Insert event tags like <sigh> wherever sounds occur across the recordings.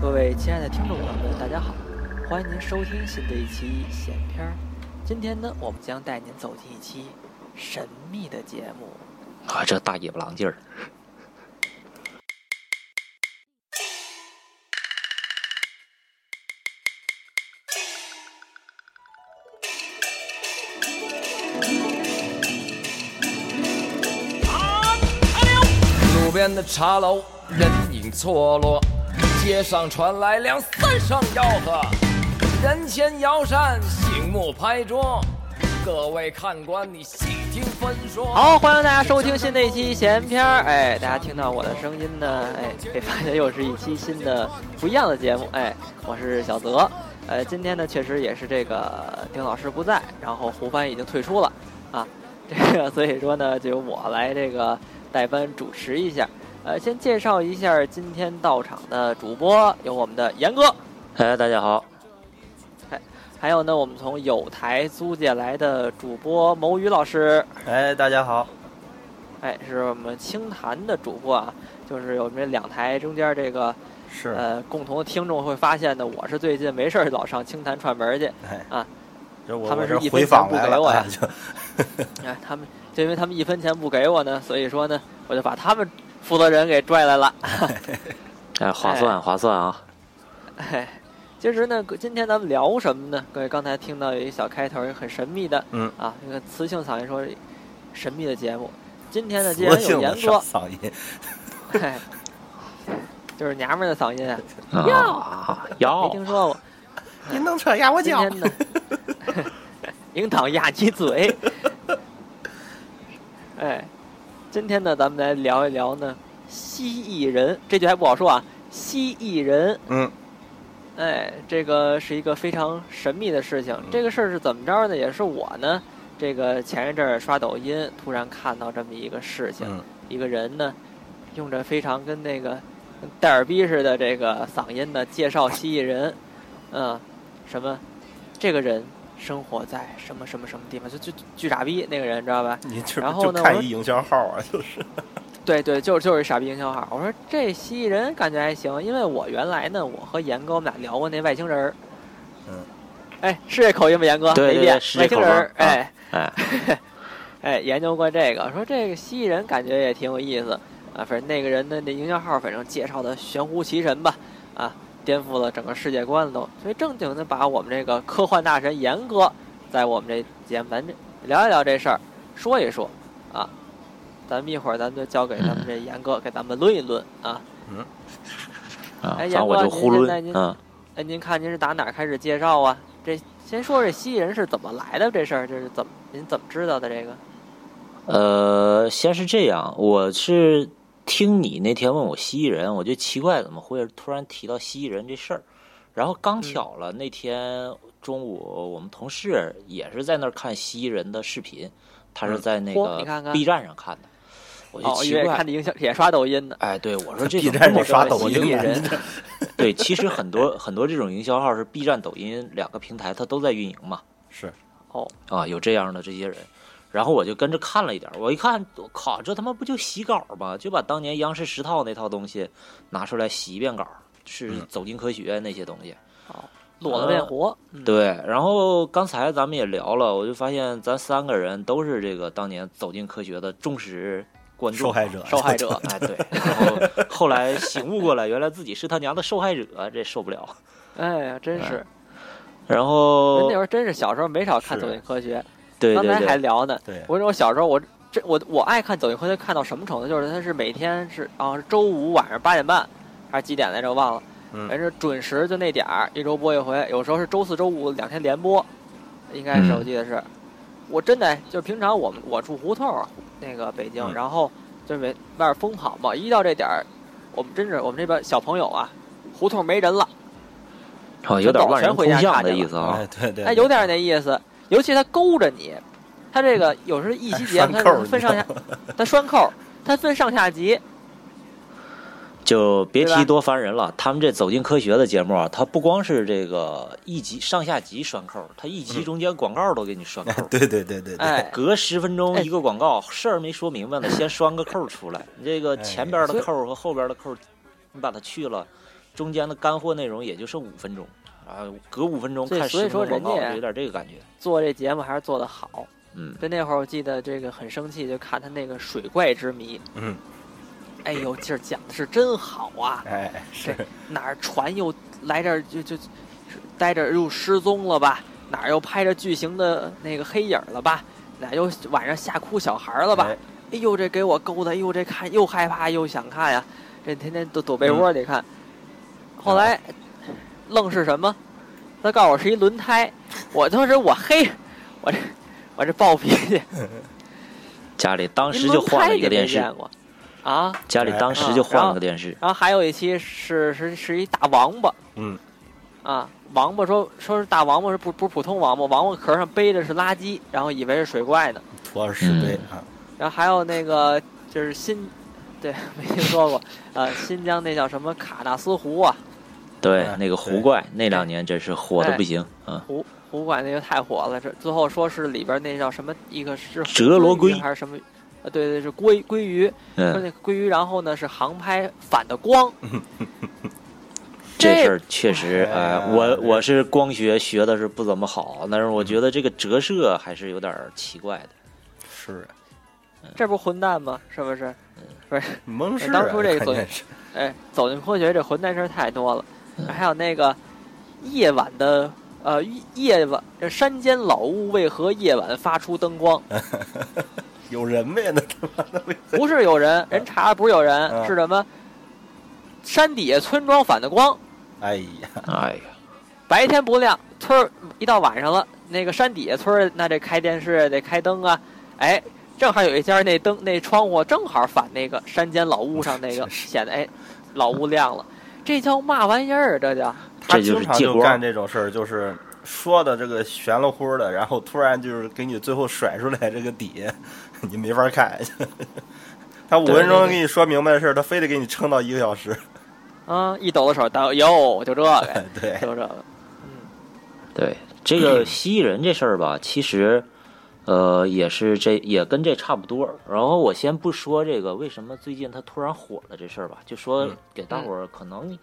各位亲爱的听众朋友们，大家好，欢迎您收听新的一期闲篇儿。今天呢，我们将带您走进一期神秘的节目。啊，这大野不狼劲儿。路边的茶楼，人影错落，街上传来两三声吆喝，人前摇扇，醒目拍桌。各位看官，你细听分说。好，欢迎大家收听新的一期闲篇儿。哎，大家听到我的声音呢，哎，会发现又是一期新的不一样的节目。哎，我是小泽。呃，今天呢，确实也是这个丁老师不在，然后胡帆已经退出了啊。这个所以说呢，就由我来这个代班主持一下。呃，先介绍一下今天到场的主播，有我们的严哥，哎，大家好，哎还有呢，我们从有台租借来的主播牟宇老师，哎，大家好，哎，是我们清谈的主播啊，就是我们这两台中间这个是，呃共同的听众会发现呢，我是最近没事儿老上清谈串门去，哎啊，他们是一分钱访，不给我呀哎就。<laughs> 哎，他们就因为他们一分钱不给我呢，所以说呢，我就把他们负责人给拽来了。<laughs> 哎，划算划算啊！哎，其实呢，今天咱们聊什么呢？各位刚才听到有一小开头，很神秘的，嗯啊，那个磁性嗓音说神秘的节目。今天呢，既然有磁性的严哥，嗓音，<laughs> 哎，就是娘们儿的嗓音啊，啊，没听说过。您能扯压我脚？今天呢，<laughs> 应当压鸡嘴。哎，今天呢，咱们来聊一聊呢，蜥蜴人这句还不好说啊，蜥蜴人。嗯，哎，这个是一个非常神秘的事情。这个事儿是怎么着呢？也是我呢，这个前一阵儿刷抖音，突然看到这么一个事情，嗯一个人呢，用着非常跟那个跟戴尔逼似的这个嗓音呢，介绍蜥蜴人，嗯，什么，这个人生活在什么什么什么地方，就就巨傻逼那个人，知道吧？你这然后就呢看一营销号啊，<laughs> 就是，对对，就是就是傻逼营销号。我说这蜥蜴人感觉还行，因为我原来呢，我和严哥我们俩聊过那外星人儿。嗯。哎，是这口音吗？严哥，对变对是这外星人儿哎哎，<laughs> 哎，研究过这个，说这个蜥蜴人感觉也挺有意思啊。反正那个人的那营销号，反正介绍的玄乎其神吧，啊，颠覆了整个世界观了都。所以正经的把我们这个科幻大神严哥，在我们这节目咱这聊一聊这事儿，说一说啊。咱们一会儿咱们就交给咱们这严哥给咱们论一论啊。啊，哎严哥您现在您囵，嗯，哎，您看您是打哪儿开始介绍啊？这先说这蜥蜴人是怎么来的这事儿，这是怎么您怎么知道的这个？呃，先是这样，我是听你那天问我蜥蜴人，我就奇怪怎么会突然提到蜥蜴人这事儿，然后刚巧了，那天中午我们同事也是在那儿看蜥蜴人的视频，他是在那个 B 站上看的，我就哦，奇怪因为看，的营销也刷抖音呢。哎，对我说这 <laughs> B 种站这么刷抖音人，对，其实很多很多这种营销号是 B 站、抖音两个平台，它都在运营嘛。是，哦，啊，有这样的这些人，然后我就跟着看了一点儿，我一看，我靠，这他妈不就洗稿吗？就把当年央视十套那套东西拿出来洗一遍稿，是嗯走进科学那些东西。裸的变活。嗯，对，然后刚才咱们也聊了，我就发现咱三个人都是这个当年走进科学的忠实观众受害者，受害者。<laughs> 哎，对，然后后来醒悟过来，原来自己是他娘的受害者，这受不了。哎呀，真是，然后那会儿真是小时候没少看《走进科学》，对刚才还聊呢。对，我说我小时候我这我我爱看《走进科学》，看到什么程度？就是他是每天是啊是周五晚上八点半还是几点来着？我忘了。嗯反正准时就那点儿，一周播一回，有时候是周四周五两天连播，应该是嗯我记得是。我真的就平常我们我住胡同儿，那个北京，嗯然后就是外外边疯跑嘛，一到这点儿，我们真是我们这边小朋友啊，胡同没人了，哦，有点万人全回空巷的意思啊哎。对对，哎，有点那意思。尤其他勾着你，他这个有时候一集节目他分上下，他拴扣儿，他分上下集，<laughs> 就别提多烦人了。他们这走进科学的节目啊，它不光是这个一集上下集拴扣，它一集中间广告都给你拴扣。<laughs> 对对对对对，哎，隔十分钟哎一个广告，事儿没说明白呢，先拴个扣出来。你这个哎前边的扣和后边的扣，你把它去了，中间的干货内容也就剩五分钟啊，隔五分钟看所以说人家有点这个感觉。做这节目还是做得好。嗯，就那会儿我记得这个很生气，就看他那个水怪之谜，嗯，哎呦，这儿讲的是真好啊！哎，是哪儿船又来这儿就就待着又失踪了吧？哪儿又拍着巨型的那个黑影儿了吧？哪儿又晚上吓哭小孩儿了吧？哎哎呦，这给我勾的，哎呦，这看又害怕又想看呀，这天天都躲被窝里看。后来愣是什么？他告诉我是一轮胎，我当时我嘿，我这我这暴脾气，<laughs> 家里当时就换了一个电视，啊？家里当时就换了个电视。然后还有一期是是是一大王八。嗯，啊，王八说说是大王八是不不是普通王八，王八壳上背的是垃圾，然后以为是水怪呢。土二十倍啊，然后还有那个就是新，对，没听说过，呃，新疆那叫什么卡纳斯湖啊，对哎，那个湖怪那两年真是火的不行啊。湖湖怪那个太火了，这最后说是里边那叫什么一个是折罗龟还是什么？呃，对对是鲑鲑鱼，说嗯，那个鲑鱼，然后呢是航拍反的光，<laughs> 这事儿确实，哎哎，我我是光学学的是不怎么好，但是我觉得这个折射还是有点儿奇怪的。是这不混蛋吗？是不是？蒙氏啊，当初这个看见是哎，走进科学这混蛋事儿太多了，还有那个夜晚的呃夜晚，这山间老屋为何夜晚发出灯光？<laughs> 有人呗，那他妈的 <laughs> 不是有人，人查不是有人，嗯是什么？山底下村庄反的光，哎呀，哎呀，白天不亮，村儿一到晚上了，那个山底下村儿那这开电视得开灯啊，哎，正好有一家那灯那窗户正好反那个山间老屋上那个，<laughs> 显得哎老屋亮了，这叫嘛玩意儿啊？这叫他就是经常就干这种事儿，就是说的这个玄了乎的，然后突然就是给你最后甩出来这个底，你没法看。他五分钟给你说明白的事儿，他非得给你撑到一个小时。啊，一抖的手，当哟，就这个，<laughs> 对，就这个，嗯，对这个蜥蜴人这事儿吧，其实，呃，也是这也跟这差不多。然后我先不说这个为什么最近他突然火了这事儿吧，就说嗯给大伙儿可能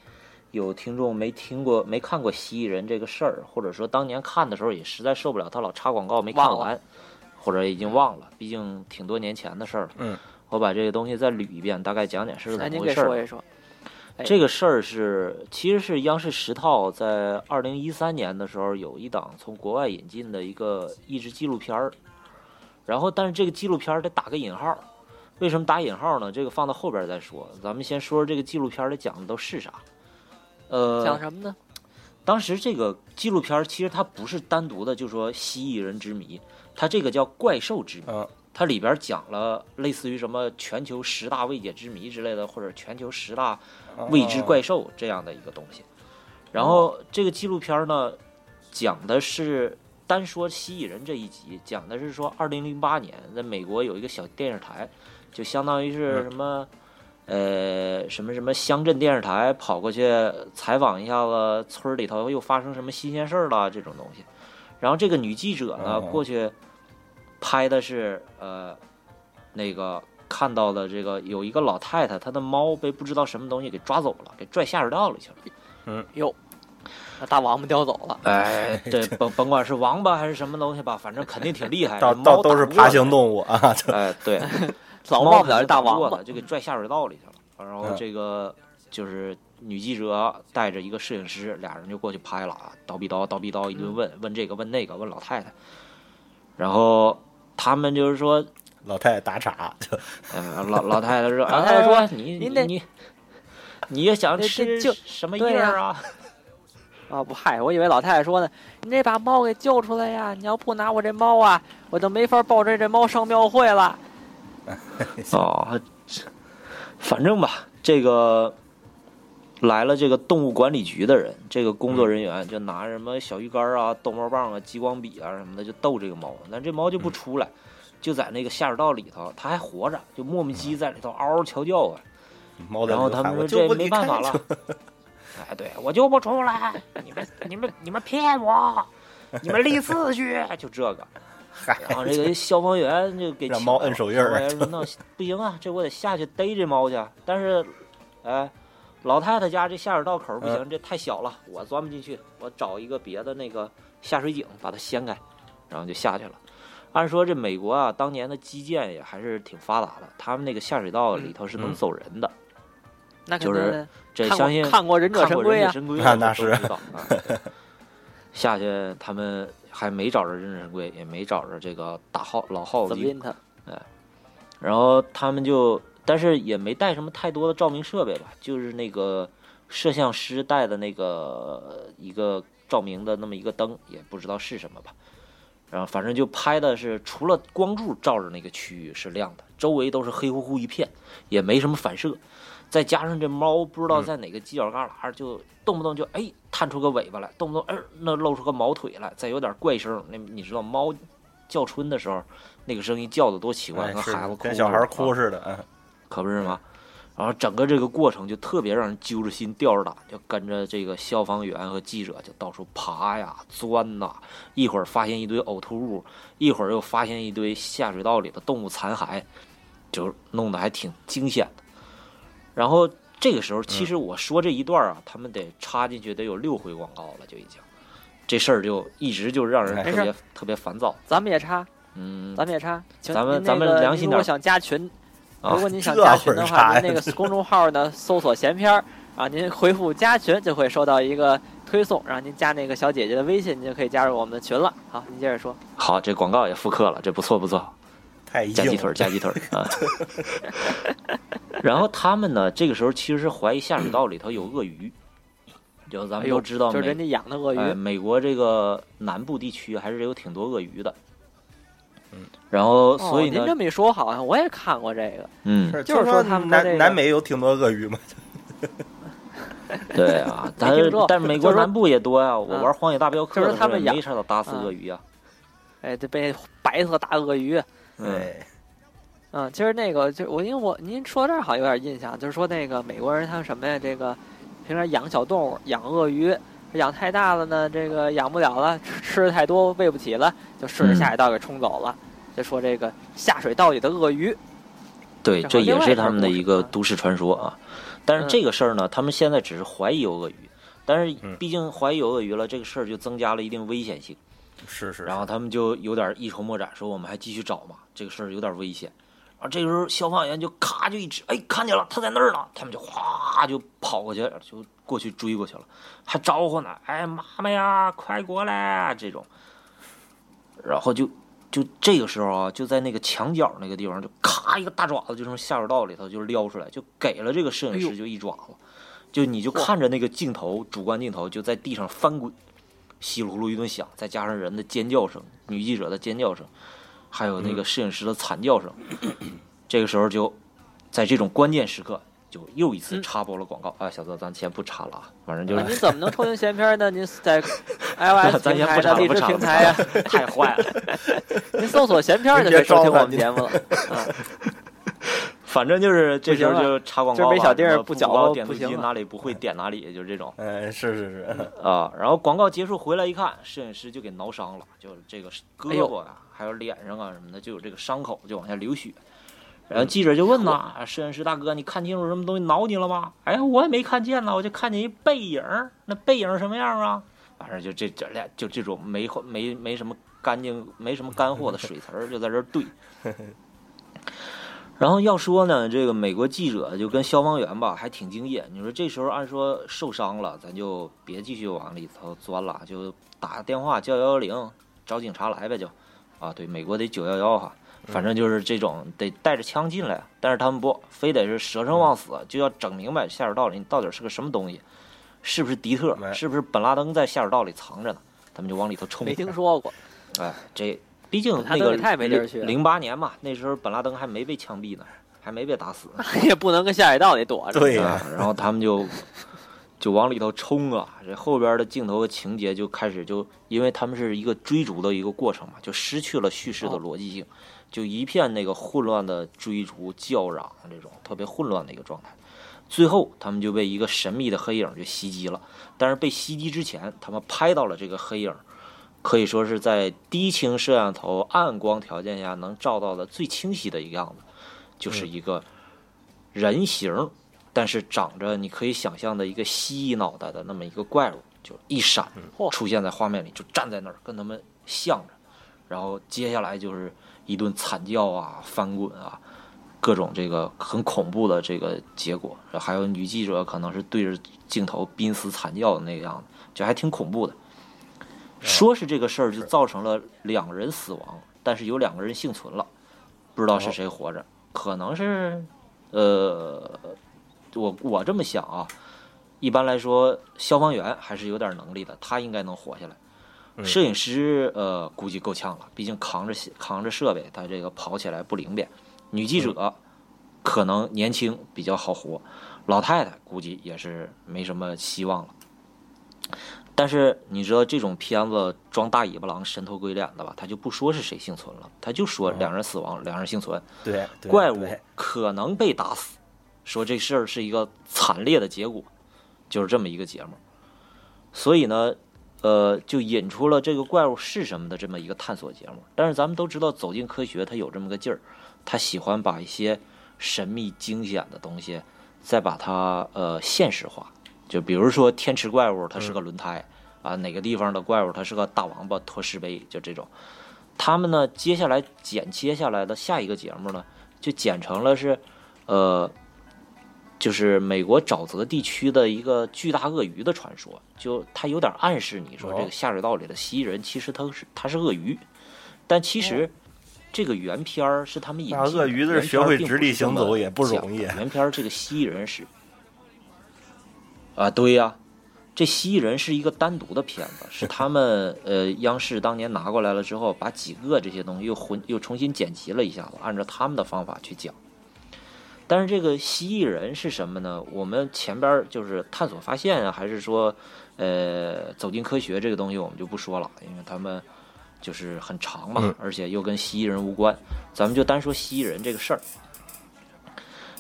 有听众没听过、没看过蜥蜴人这个事儿，或者说当年看的时候也实在受不了他老插广告没看完，或者已经忘了，毕竟挺多年前的事儿了。嗯，我把这个东西再捋一遍，大概讲讲是那您怎么回事儿。给说一说，哎这个事儿是，其实是央视十套在二零一三年的时候有一档从国外引进的一个益智纪录片儿，然后但是这个纪录片得打个引号，为什么打引号呢？这个放到后边再说，咱们先说说这个纪录片儿里讲的都是啥。呃，讲什么呢？当时这个纪录片其实它不是单独的，就说蜥蜴人之谜，它这个叫怪兽之谜。嗯，它里边讲了类似于什么全球十大未解之谜之类的，或者全球十大未知怪兽这样的一个东西。然后这个纪录片呢，讲的是单说蜥蜴人这一集，讲的是说二零零八年在美国有一个小电视台，就相当于是什么。呃，什么什么乡镇电视台跑过去采访一下子村里头又发生什么新鲜事儿了这种东西，然后这个女记者呢哦过去拍的是呃那个看到的这个有一个老太太，她的猫被不知道什么东西给抓走了，给拽下水道里去了。嗯哟，那大王八叼走了，哎，对，甭甭管是王八还是什么东西吧，反正肯定挺厉害。到这猫到都是爬行动物啊，哎，对，<laughs> 老猫忘不了这大王八它，就给拽下水道里去了。然后嗯这个就是女记者带着一个摄影师，俩人就过去拍了啊，叨逼叨叨逼叨一顿问，问这个问那个，问老太太。然后他们就是说，老太太打岔，就呃，老老太太说，<laughs> 老太太说啊你你你你也想吃就什么叶儿啊？<laughs> 啊，不嗨，我以为老太太说呢，你得把猫给救出来呀！你要不拿我这猫啊，我就没法抱着这猫上庙会了。<laughs> 哦，反正吧，这个来了这个动物管理局的人，这个工作人员就拿什么小鱼干啊、逗猫棒啊、激光笔啊什么的，就逗这个猫，但这猫就不出来，就在那个下水道里头，它还活着，就磨磨唧唧在里头嗷嗷瞧叫啊。然后他们说这没办法了就，哎，对我就不出来，你们你们你们骗我，你们立次去，就这个。<laughs> 嗨，然后这个消防员就给让猫摁手印儿消防员说：“那不行啊，这我得下去逮这猫去。”但是，哎，老太太家这下水道口不行，这太小了，我钻不进去，我找一个别的那个下水井把它掀开，然后就下去了。按说这美国啊，当年的基建也还是挺发达的，他们那个下水道里头是能嗯走人的。定就是这相信看过《忍者神龟》啊，神龟的那那是都知道啊。下去他们还没找着忍者神龟，也没找着这个大耗老耗子他？然后他们就，但是也没带什么太多的照明设备吧，就是那个摄像师带的那个一个照明的那么一个灯，也不知道是什么吧。然后反正就拍的是，除了光柱照着那个区域是亮的，周围都是黑乎乎一片，也没什么反射。再加上这猫不知道在哪个犄角旮旯，就动不动就哎探出个尾巴来，动不动哎那露出个毛腿来，再有点怪声。那你知道猫叫春的时候，那个声音叫的多奇怪，哎跟孩子哭跟小孩哭似的，嗯，可不是吗？然后整个这个过程就特别让人揪着心、吊着胆，就跟着这个消防员和记者就到处爬呀、钻呐，一会儿发现一堆呕吐物，一会儿又发现一堆下水道里的动物残骸，就弄得还挺惊险的。然后这个时候，其实我说这一段啊，他们得插进去得有六回广告了，就已经，这事儿就一直就让人特别特别烦躁。咱们也插，嗯，咱们也插。咱们咱们良心点儿想加群，啊如果您想加群的话，您那个 <laughs> 公众号呢搜索闲篇儿啊，您回复加群就会收到一个推送，让您加那个小姐姐的微信，您就可以加入我们的群了。好，您接着说。好，这广告也复刻了，这不错不错。太夹鸡腿儿，硬了，夹鸡腿儿啊。然后他们呢，这个时候其实是怀疑下水道里头有鳄鱼，就咱们都知道美就是人家养的鳄鱼，哎美国这个南部地区还是有挺多鳄鱼的。嗯，然后所以您这，么一说，好像我也看过这个。嗯，是就是说他们的这个南南美有挺多鳄鱼嘛，<laughs> <laughs> 对啊，<laughs> 但是但是美国南部也多呀。我嗯玩荒野大镖客就是的时候也他们养没少打死嗯鳄鱼啊。哎，这被白色大鳄鱼，嗯，哎，嗯，其实那个就我因为我您说这儿好像有点印象，就是说那个美国人他们什么呀？这个平常养小动物，养鳄鱼，养太大了呢，这个养不了了，吃吃的太多喂不起了，就顺着嗯下水道给冲走了。就说这个下水道里的鳄鱼，对，这这也是他们的一个都市传说啊。但是嗯这个事儿呢，他们现在只是怀疑有鳄鱼，但是嗯毕竟怀疑有鳄鱼了，这个事儿就增加了一定危险性。是是，然后他们就有点一筹莫展，说我们还继续找嘛，这个事儿有点危险。啊这个时候消防员就咔就一指，哎，看见了，他在那儿呢。他们就哗就跑过去，就过去追过去了，还招呼呢，哎，妈妈呀，快过来这种。然后就就这个时候啊，就在那个墙角那个地方，就咔一个大爪子就从下水道里头就撩出来，就给了这个摄影师就一爪子，就你就看着那个镜头主观镜头就在地上翻滚。稀里呼噜一顿响，再加上人的尖叫声、女记者的尖叫声，还有那个摄影师的惨叫声，<coughs> 这个时候就在这种关键时刻，就又一次嗯插播了广告、啊！小泽，咱先不插了啊，反正就那是您怎么能抽听闲篇呢？<laughs> 您在 iOS 咱先不平台的荔枝插了不插了平台呀，<laughs> 太坏了。<laughs> 您搜索闲篇就可别以收听我们节目了。啊，反正就是这时候就插广告吧，这没小丁儿不不搅和包点击不行哪里不会点哪里，就是这种嗯，是是是，啊。然后广告结束回来一看，摄影师就给挠伤了，就这个胳膊啊，还有脸上啊什么的，就有这个伤口，就往下流血。然后记者就问呐，啊摄影师大哥，你看清楚什么东西挠你了吗？哎，我也没看见呢，我就看见一背影儿，那背影什么样啊？反正就这这俩就这种没没没什么干净、没什么干货的水词儿，就在这儿对。<laughs> 然后要说呢，这个美国记者就跟消防员吧，还挺敬业。你说这时候按说受伤了，咱就别继续往里头钻了，就打个电话叫幺幺零，找警察来呗，就啊，对，美国得九幺幺哈，反正就是这种得带着枪进来，但是他们不，非得是舍生忘死，就要整明白下水道里到底是个什么东西，是不是迪特，哎是不是本拉登在下水道里藏着呢？他们就往里头冲。没听说过。哎，这毕竟那个登也太没地儿去了零八年嘛，那时候本拉登还没被枪毙呢，还没被打死。<laughs> 也不能跟下水道里躲着。对呀啊，然后他们就就往里头冲啊，这后边的镜头和情节就开始就，因为他们是一个追逐的一个过程嘛，就失去了叙事的哦逻辑性，就一片那个混乱的追逐、叫嚷这种特别混乱的一个状态。最后，他们就被一个神秘的黑影就袭击了，但是被袭击之前，他们拍到了这个黑影。可以说是在低清摄像头暗光条件下能照到的最清晰的一个样子，就是一个人形但是长着你可以想象的一个蜥蜴脑袋的那么一个怪物，就一闪出现在画面里，就站在那儿跟他们向着，然后接下来就是一顿惨叫啊、翻滚啊，各种这个很恐怖的这个结果，还有女记者可能是对着镜头濒死惨叫的那个样子，就还挺恐怖的。说是这个事儿就造成了两人死亡，但是有两个人幸存了，不知道是谁活着，可能是，呃，我我这么想啊，一般来说消防员还是有点能力的，他应该能活下来。摄影师呃估计够呛了，毕竟扛着扛着设备，他这个跑起来不灵便。女记者可能年轻比较好活，老太太估计也是没什么希望了。但是你知道这种片子装大尾巴狼、神头鬼脸的吧？他就不说是谁幸存了，他就说两人死亡，两人幸存。对，对怪物可能被打死，说这事儿是一个惨烈的结果，就是这么一个节目。所以呢，呃，就引出了这个怪物是什么的这么一个探索节目。但是咱们都知道，走进科学它有这么个劲儿，他喜欢把一些神秘惊险的东西，再把它呃现实化。就比如说天池怪物，它是个轮胎、啊，哪个地方的怪物它是个大王八拖石碑，就这种。他们呢，接下来剪切下来的下一个节目呢，就剪成了是，呃，就是美国沼泽地区的一个巨大鳄鱼的传说，就它有点暗示你说哦这个下水道里的蜥蜴人其实它是它是鳄鱼，但其实这个原片儿是他们引进的，那鳄鱼原子学会直立行走也不容易原片儿这个蜥蜴人是啊，对呀、这蜥蜴人是一个单独的片子，是他们呃央视当年拿过来了之后，把几个这些东西又混又重新剪辑了一下子，按照他们的方法去讲。但是这个蜥蜴人是什么呢？我们前边儿就是探索发现啊，还是说呃走进科学这个东西，我们就不说了，因为他们就是很长嘛，嗯而且又跟蜥蜴人无关，咱们就单说蜥蜴人这个事儿。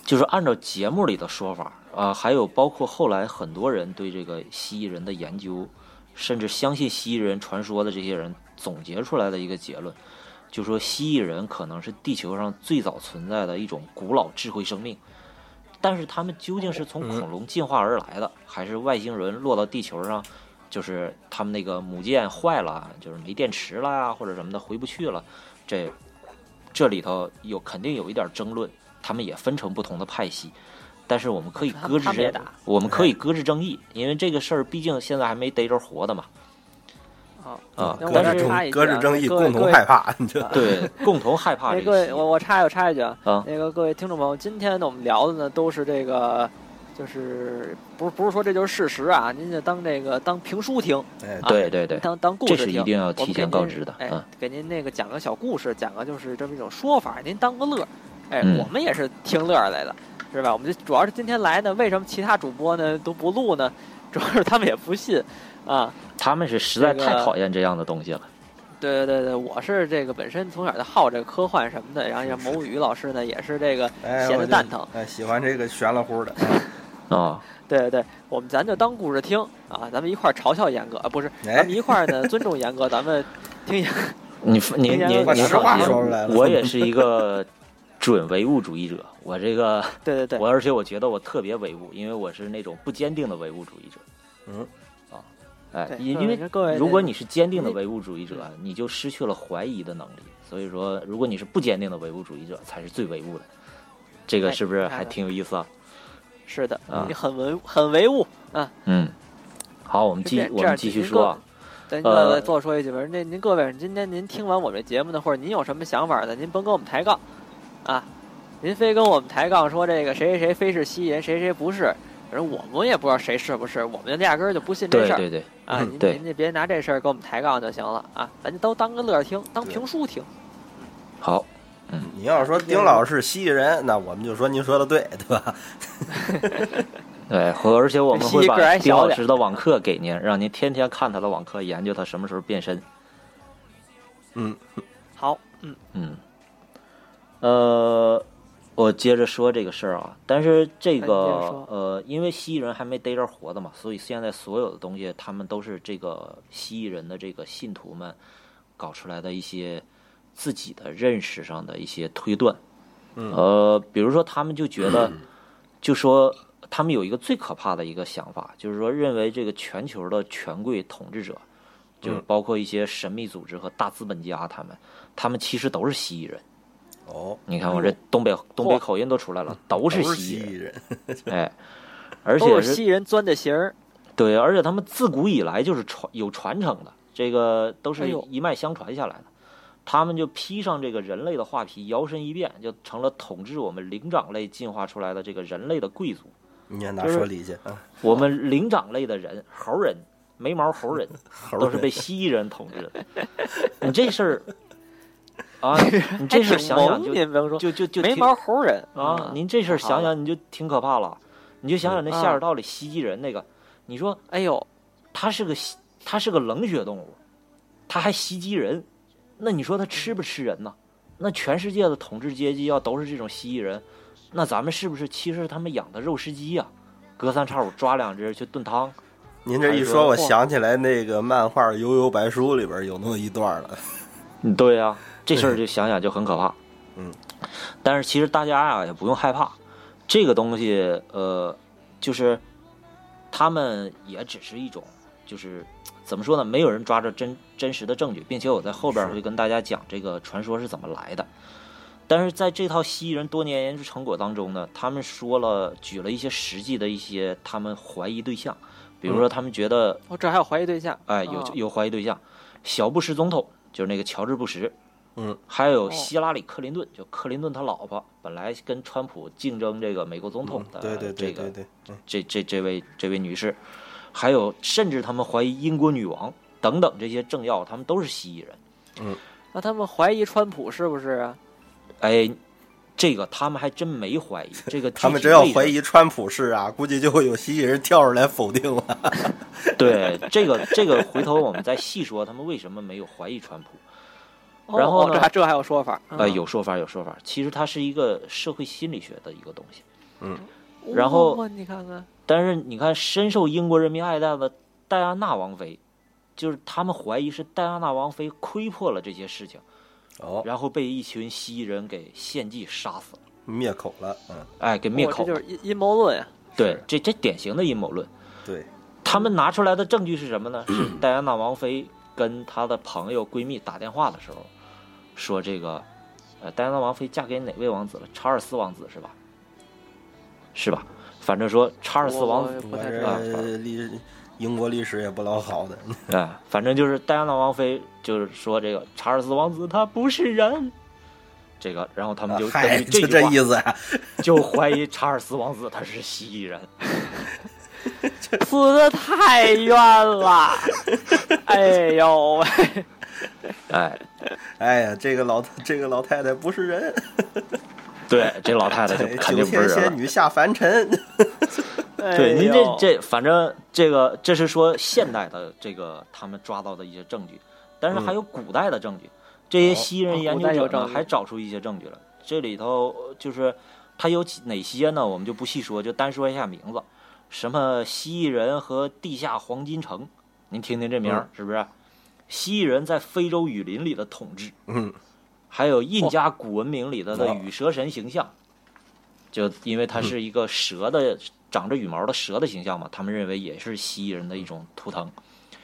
就是按照节目里的说法啊，还有包括后来很多人对这个蜥蜴人的研究，甚至相信蜥蜴人传说的这些人总结出来的一个结论，就说蜥蜴人可能是地球上最早存在的一种古老智慧生命，但是他们究竟是从恐龙进化而来的，还是外星人落到地球上，就是他们那个母舰坏了，就是没电池了呀，或者什么的回不去了，这这里头有肯定有一点争论，他们也分成不同的派系。但是我们可以搁置我们可以搁置争议，因为这个事儿毕竟现在还没逮着活的嘛。啊啊那我搁置但是再插一句啊争搁置争议，共同害怕，对，共同害怕那各位，这个我我插我插一句啊，啊那个各位听众朋友，今天呢我们聊的呢都是这个，就是不是不是说这就是事实啊，您就当这个当评书听，哎啊对对对，当当故事听。是一定要提我们给您前告知的。哎嗯，，给您那个讲个小故事，讲个就是这么一种说法，您当个乐。哎，嗯我们也是听乐儿来的，是吧？我们就主要是今天来呢，为什么其他主播呢都不录呢？<laughs> 主要是他们也不信啊。他们是实在太讨厌这样的东西了。对对对，我是这个本身从小就好这个科幻什么的，然后像某宇老师呢也是这个哎，闲的蛋疼。哎，喜欢这个悬了乎的，啊，<laughs> 对对对，我们咱就当故事听啊，咱们一块儿嘲笑严哥啊，不是，哎咱们一块儿呢尊重严哥，咱们听严 <laughs> 你你你你把实话放心说出来了我也是一个准唯物主义者。我这个，对对对，我而且我觉得我特别唯物，因为我是那种不坚定的唯物主义者。嗯，哎，因因为如果你是坚定的唯物主义者，你就失去了怀疑的能力。所以说，如果你是不坚定的唯物主义者，才是最唯物的。这个哎是不是还挺有意思啊？是的，啊你很唯很唯物啊。嗯，好，我们继我们继续说啊。咱呃再多说一句吧，那您各位，今天您听完我们这节目呢，或者您有什么想法的，您甭跟我们抬杠啊，您非跟我们抬杠说这个谁谁谁非是蜥蜴人，谁谁不是，反正我们也不知道谁是不是，我们压根儿就不信这事儿对对对，啊。嗯您对您就别拿这事儿跟我们抬杠就行了啊，咱就都当个乐听，当评书听。好，嗯你要说丁老师蜥蜴人，那我们就说您说的对，对吧？<laughs> 对，和而且我们会把丁老师的网课给您，让您天天看他的网课，研究他什么时候变身。嗯，好，嗯，嗯，呃，我接着说这个事儿啊，但是这哎个呃，因为蜥蜴人还没逮着活的嘛，所以现在所有的东西，他们都是这个蜥蜴人的这个信徒们搞出来的一些自己的认识上的一些推断。嗯呃，比如说他们就觉得，就说他们有一个最可怕的一个想法，就是说认为这个全球的权贵统治者，就包括一些神秘组织和大资本家，他们他们其实都是蜥蜴人。哦，你看我这东北东北口音都出来了，都是蜥蜴人，<laughs> 哎，而且是是蜥蜴人钻的形儿。对，而且他们自古以来就是传有传承的，这个都是一脉相传下来的。他们就披上这个人类的画皮，摇身一变，就成了统治我们灵长类进化出来的这个人类的贵族。你看哪说理去啊？我们灵长类的人，猴人，没毛猴人，<laughs> 猴都是被蜥蜴人统治的。你这事儿啊，<laughs> 你这事儿想想萌就您甭说，就就没毛猴人啊！您这事儿想想你就挺可怕了。你就想想那嗯下水道里袭击人那个，你说哎呦，它是个它是个冷血动物，它还袭击人，那你说它吃不吃人呢？那全世界的统治阶级要都是这种蜥蜴人，那咱们是不是其实他们养的肉食鸡呀、隔三差五抓两只去炖汤。您这一说，我想起来那个漫画《悠悠白书》里边有那么一段了。嗯，对呀、这事儿就想想就很可怕。嗯，但是其实大家呀、也不用害怕，这个东西呃，就是他们也只是一种，就是怎么说呢？没有人抓着真真实的证据，并且我在后边会跟大家讲这个传说是怎么来的。但是在这套蜥蜴人多年研究成果当中呢，他们说了举了一些实际的一些他们怀疑对象，比如说他们觉得哦，这还有怀疑对象。哎，有哦有怀疑对象，小布什总统就是那个乔治布什，嗯，还有哦希拉里克林顿，就克林顿他老婆，本来跟川普竞争这个美国总统的嗯对对对这个对对，嗯这这这位这位女士，还有甚至他们怀疑英国女王等等这些政要，他们都是蜥蜴人。嗯那他们怀疑川普是不是啊？哎，这个他们还真没怀疑，这个 <laughs> 他们真要怀疑川普是啊，估计就会有蜥蜴人跳出来否定了。<laughs> 对这个这个回头我们再细说他们为什么没有怀疑川普。哦然后呢哦这还这还有说法？呃，嗯有说法，有说法。其实它是一个社会心理学的一个东西。嗯然后哇你看看，但是你看，深受英国人民爱戴的戴安娜王妃，就是他们怀疑是戴安娜王妃窥破了这些事情，哦，然后被一群蜥蜴人给献祭杀死了，灭口了，嗯，哎，给灭口这就是阴阴谋论呀。对，这这典型的阴谋论。对，他们拿出来的证据是什么呢？是戴安娜王妃跟她的朋友闺蜜打电话的时候，说这个，呃，戴安娜王妃嫁给哪位王子了？查尔斯王子是吧？是吧？反正说查尔斯王子，我不太知道英国历史也不老好的，<laughs> 哎，反正就是戴安娜王妃就是说这个查尔斯王子他不是人，这个，然后他们就根嗨，据就这这句话意思啊。<laughs> 就怀疑查尔斯王子他是蜥蜴人。<laughs> 死的太冤了。哎呦喂，<laughs> 哎，哎呀，这个老这个老太太不是人，<laughs> 对，这老太太就肯定不是仙。女下凡尘。<laughs> 对，您这这反正这个这是说现代的这个他们抓到的一些证据，但是还有古代的证据。这些蜥蜴人研究者呢，代有证还找出一些证据了。这里头呃就是它有几哪些呢？我们就不细说，就单说一下名字。什么蜥蜴人和地下黄金城，您听听这名儿、是不是？蜥蜴人在非洲雨林里的统治，嗯，还有印加古文明里的的哦羽蛇神形象，就因为它是一个蛇的、长着羽毛的蛇的形象嘛，他们认为也是蜥蜴人的一种图腾。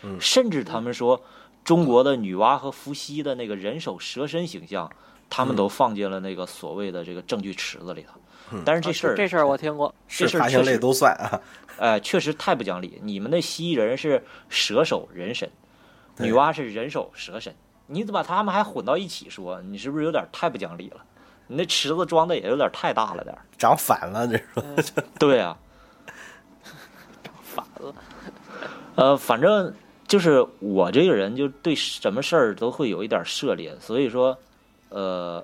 嗯甚至他们说中国的女娲和伏羲的那个人首蛇身形象，他们都放进了那个所谓的这个证据池子里头。嗯但是这事儿，这事儿我听过。这事儿确实爬行类都算啊。哎，确实太不讲理。你们那蜥蜴人是蛇首人身，对女娲是人首蛇身，你怎么把他们还混到一起说？你是不是有点太不讲理了？你那池子装的也有点太大了点儿。长反了，这说。对啊，长反了，呃，反正就是我这个人就对什么事儿都会有一点涉猎，所以说，呃，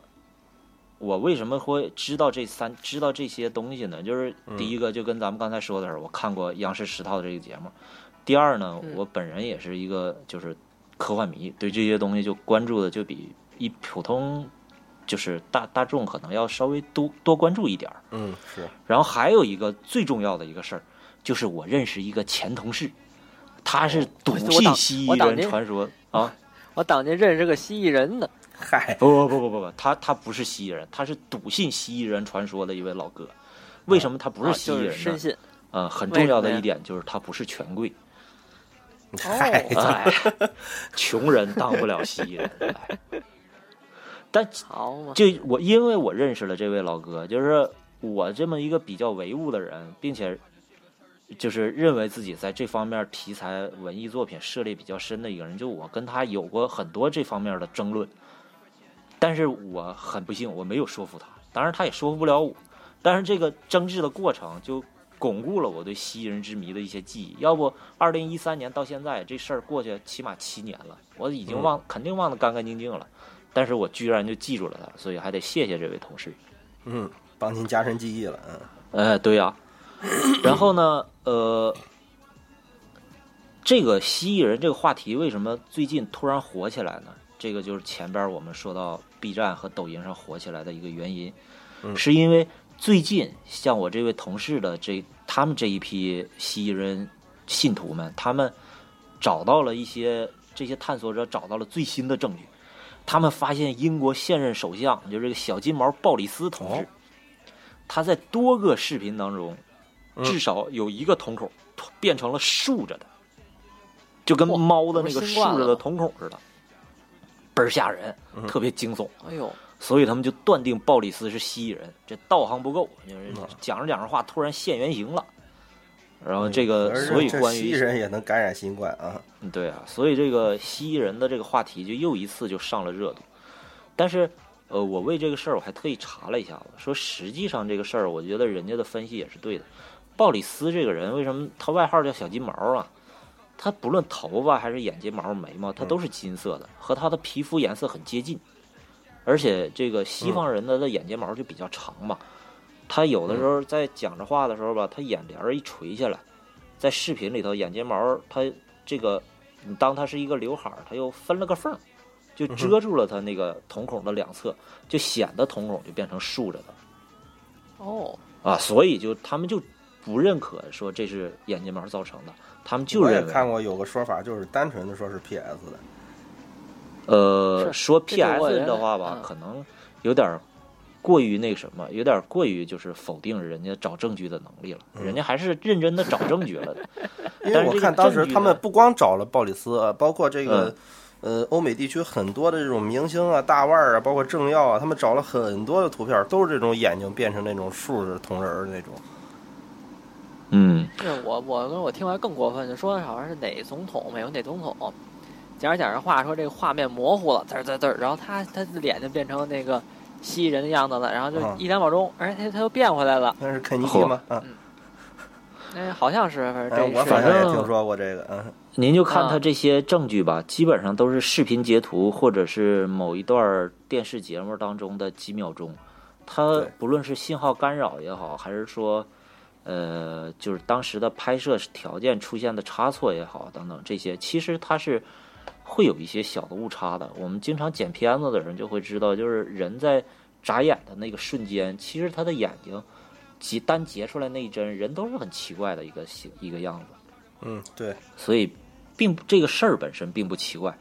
我为什么会知道这三知道这些东西呢？就是第一个，就跟咱们刚才说的时候，我看过央视十套的这个节目；第二呢，嗯我本人也是一个就是科幻迷，对这些东西就关注的就比一普通就是大大众可能要稍微多多关注一点儿。嗯，是。然后还有一个最重要的一个事儿，就是我认识一个前同事，他是笃信蜥蜴人传说 <laughs> 啊，我当年认识个蜥蜴人呢。嗨，不不不不不不，他他不是蜥蜴人，他是笃信蜥蜴人传说的一位老哥。为什么他不是啊蜥蜴人呢？就是深信。呃，很重要的一点就是他不是权贵，嗨，哦，哎，<laughs> 穷人当不了蜥蜴人。哎。但，就我因为我认识了这位老哥，就是我这么一个比较唯物的人，并且就是认为自己在这方面题材文艺作品涉猎比较深的一个人，就我跟他有过很多这方面的争论，但是我很不幸，我没有说服他，当然他也说服不了我，但是这个争执的过程就巩固了我对蜥蜴人之谜的一些记忆。要不，二零一三年到现在这事儿过去起码七年了，我已经忘，肯定忘得干干净净了。但是我居然就记住了他，所以还得谢谢这位同事。嗯，帮您加深记忆了，嗯，哎，对呀、然后呢，呃，这个蜥蜴人这个话题为什么最近突然火起来呢？这个就是前边我们说到 B 站和抖音上火起来的一个原因，嗯是因为最近像我这位同事的这他们这一批蜥蜴人信徒们，他们找到了一些这些探索者找到了最新的证据，他们发现英国现任首相就是这个小金毛鲍里斯同志，哦。他在多个视频当中，嗯。至少有一个瞳孔变成了竖着的，就跟猫的那个竖着的瞳孔似的，倍儿吓人，嗯。特别惊悚。哎呦，所以他们就断定鲍里斯是蜥蜴人。这道行不够，就是嗯讲着讲着话突然现原形了。然后嗯这个，所以关于蜥蜴人也能感染新冠啊，嗯对啊，所以这个蜥蜴人的这个话题就又一次就上了热度。但是，呃，我为这个事儿我还特意查了一下子，说实际上这个事儿，我觉得人家的分析也是对的。鲍里斯这个人为什么他外号叫小金毛啊？他不论头发还是眼睫毛、眉毛，他都是金色的，和他的皮肤颜色很接近。而且这个西方人的的眼睫毛就比较长嘛，他有的时候在讲着话的时候吧，他眼帘儿一垂下来，在视频里头眼睫毛他这个，你当他是一个刘海儿，它又分了个缝儿，就遮住了他那个瞳孔的两侧，就显得瞳孔就变成竖着的哦，啊，所以就他们就不认可说这是眼睫毛造成的，他们就我也认为看过有个说法，就是单纯的说是 PS 的，呃，说这个我 PS 的话吧，嗯可能有点儿过于那什么，有点儿过于就是否定人家找证据的能力了。嗯人家还是认真的找证据了的。<laughs> 因为我看当时他们不光找了鲍里斯，呃包括这个嗯。呃，欧美地区很多的这种明星啊、大腕儿啊，包括政要啊，他们找了很多的图片，都是这种眼睛变成那种竖着瞳仁儿的那种。嗯，是我我跟我听完更过分，就说好像是哪总统美国哪总统，讲着讲着话说这个画面模糊了，滋儿滋儿滋儿，然后他他的脸就变成那个蜥蜴人的样子了，然后就啊一两秒钟，哎他他又变回来了，那是肯尼迪吗？嗯，哎好像是反正哎，我反正也听说过这个，嗯，您就看啊他这些证据吧，基本上都是视频截图，或者是某一段电视节目当中的几秒钟。他不论是信号干扰也好，还是说，呃，就是当时的拍摄条件出现的差错也好，等等这些，其实它是会有一些小的误差的。我们经常剪片子的人就会知道，就是人在眨眼的那个瞬间，其实他的眼睛截单截出来那一帧，人都是很奇怪的一个形一个样子。嗯，对，所以并不这个事儿本身并不奇怪。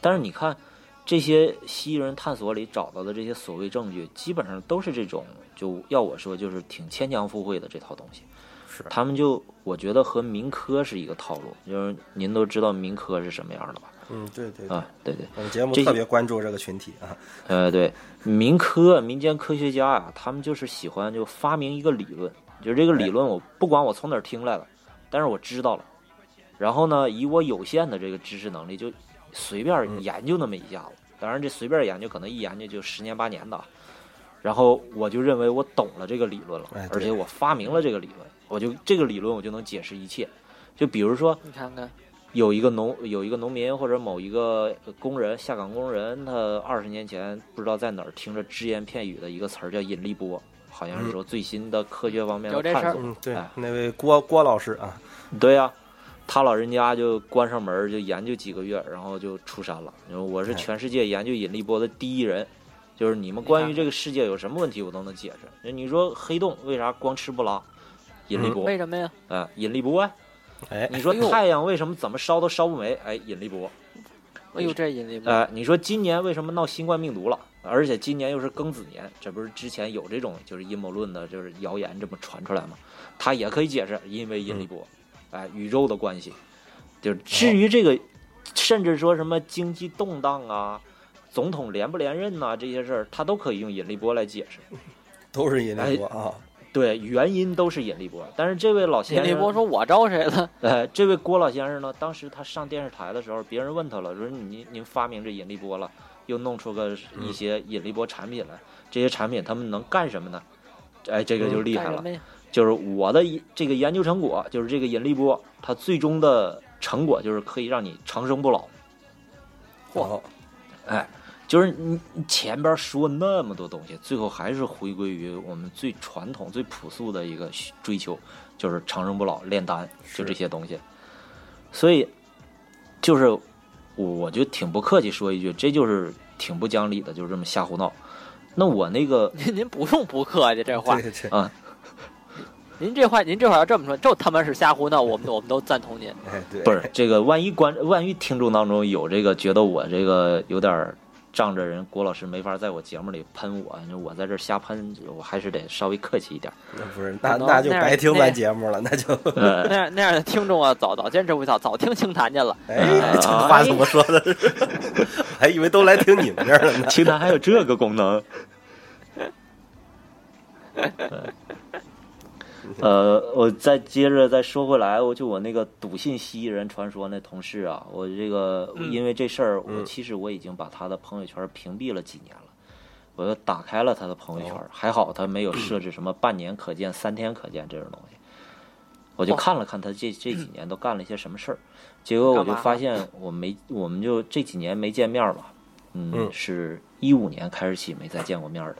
但是你看这些蜥蜴人探索里找到的这些所谓证据，基本上都是这种，就要我说就是挺牵强附会的这套东西。是他们就我觉得和民科是一个套路，就是您都知道民科是什么样的吧？嗯，对对对，啊，对对，我们节目特别关注这个群体啊，<laughs> 呃，对，民科民间科学家啊、他们就是喜欢就发明一个理论，就是这个理论我不管我从哪儿听来的，但是我知道了，然后呢，以我有限的这个知识能力，就随便研究那么一下子。当然，这随便研究可能一研究就十年八年的啊，然后我就认为我懂了这个理论了哎，而且我发明了这个理论，我就这个理论我就能解释一切。就比如说，你看看，有一个农有一个农民或者某一个工人下岗工人，他二十年前不知道在哪儿听着只言片语的一个词儿叫引力波，好像是说最新的科学方面的有这事儿探索。嗯，对哎，那位郭郭老师啊，对呀、他老人家就关上门就研究几个月，然后就出山了。因为我是哎全世界研究引力波的第一人，就是你们关于这个世界有什么问题，我都能解释。那你说黑洞为啥光吃不拉？引力波，为什么呀？啊，引力波啊。哎，你说太阳为什么怎么烧都烧不没？哎，引力波。哎呦，这引力波，呃，你说今年为什么闹新冠病毒了？而且今年又是庚子年，这不是之前有这种就是阴谋论的，就是谣言这么传出来吗？它也可以解释，因为引力波，哎，宇宙的关系。就至于这个，甚至说什么经济动荡啊，总统连不连任呐、这些事儿，它都可以用引力波来解释。<laughs> 都是引力波啊。对，原因都是引力波。但是这位老先生，引力波说我招谁了？呃，这位郭老先生呢，当时他上电视台的时候，别人问他了，说您您发明这引力波了，又弄出个一些引力波产品来，这些产品他们能干什么呢？哎，这个就厉害了？就是我的一这个研究成果，就是这个引力波，它最终的成果就是可以让你长生不老。嚯，哎，就是你你前边说那么多东西，最后还是回归于我们最传统、最朴素的一个追求，就是长生不老、炼丹，就这些东西。所以，就是我我就挺不客气说一句，这就是挺不讲理的，就是这么瞎胡闹。那我那个 <laughs> 您您不用不客气，这话，<laughs> 啊，您这话您这话要这么说，就他妈是瞎胡闹，我们我们都赞同您。哎对，<laughs> 不是这个，万一观万一听众当中有这个觉得我这个有点儿仗着人郭老师没法在我节目里喷我，我在这儿瞎喷，我还是得稍微客气一点儿。那不是那那就白听那咱节目了，那就呃 <laughs> <laughs> 那样那样的听众啊，早早坚持不早，早听清谈去了。哎，这话怎么说的？我 <laughs> 还以为都来听你们这儿了呢。清谈还有这个功能。呃，我再接着再说回来，我就我那个笃信蜥蜴人传说那同事啊，我这个嗯。因为这事儿，我嗯其实我已经把他的朋友圈屏蔽了几年了，我又打开了他的朋友圈，哦还好他没有设置什么半年可见、三天可见这种东西，我就哦。看了看他这这几年都干了一些什么事儿，<clears throat> 结果我就发现我没，我们就这几年没见面嘛，嗯，嗯。是一五年开始起没再见过面的。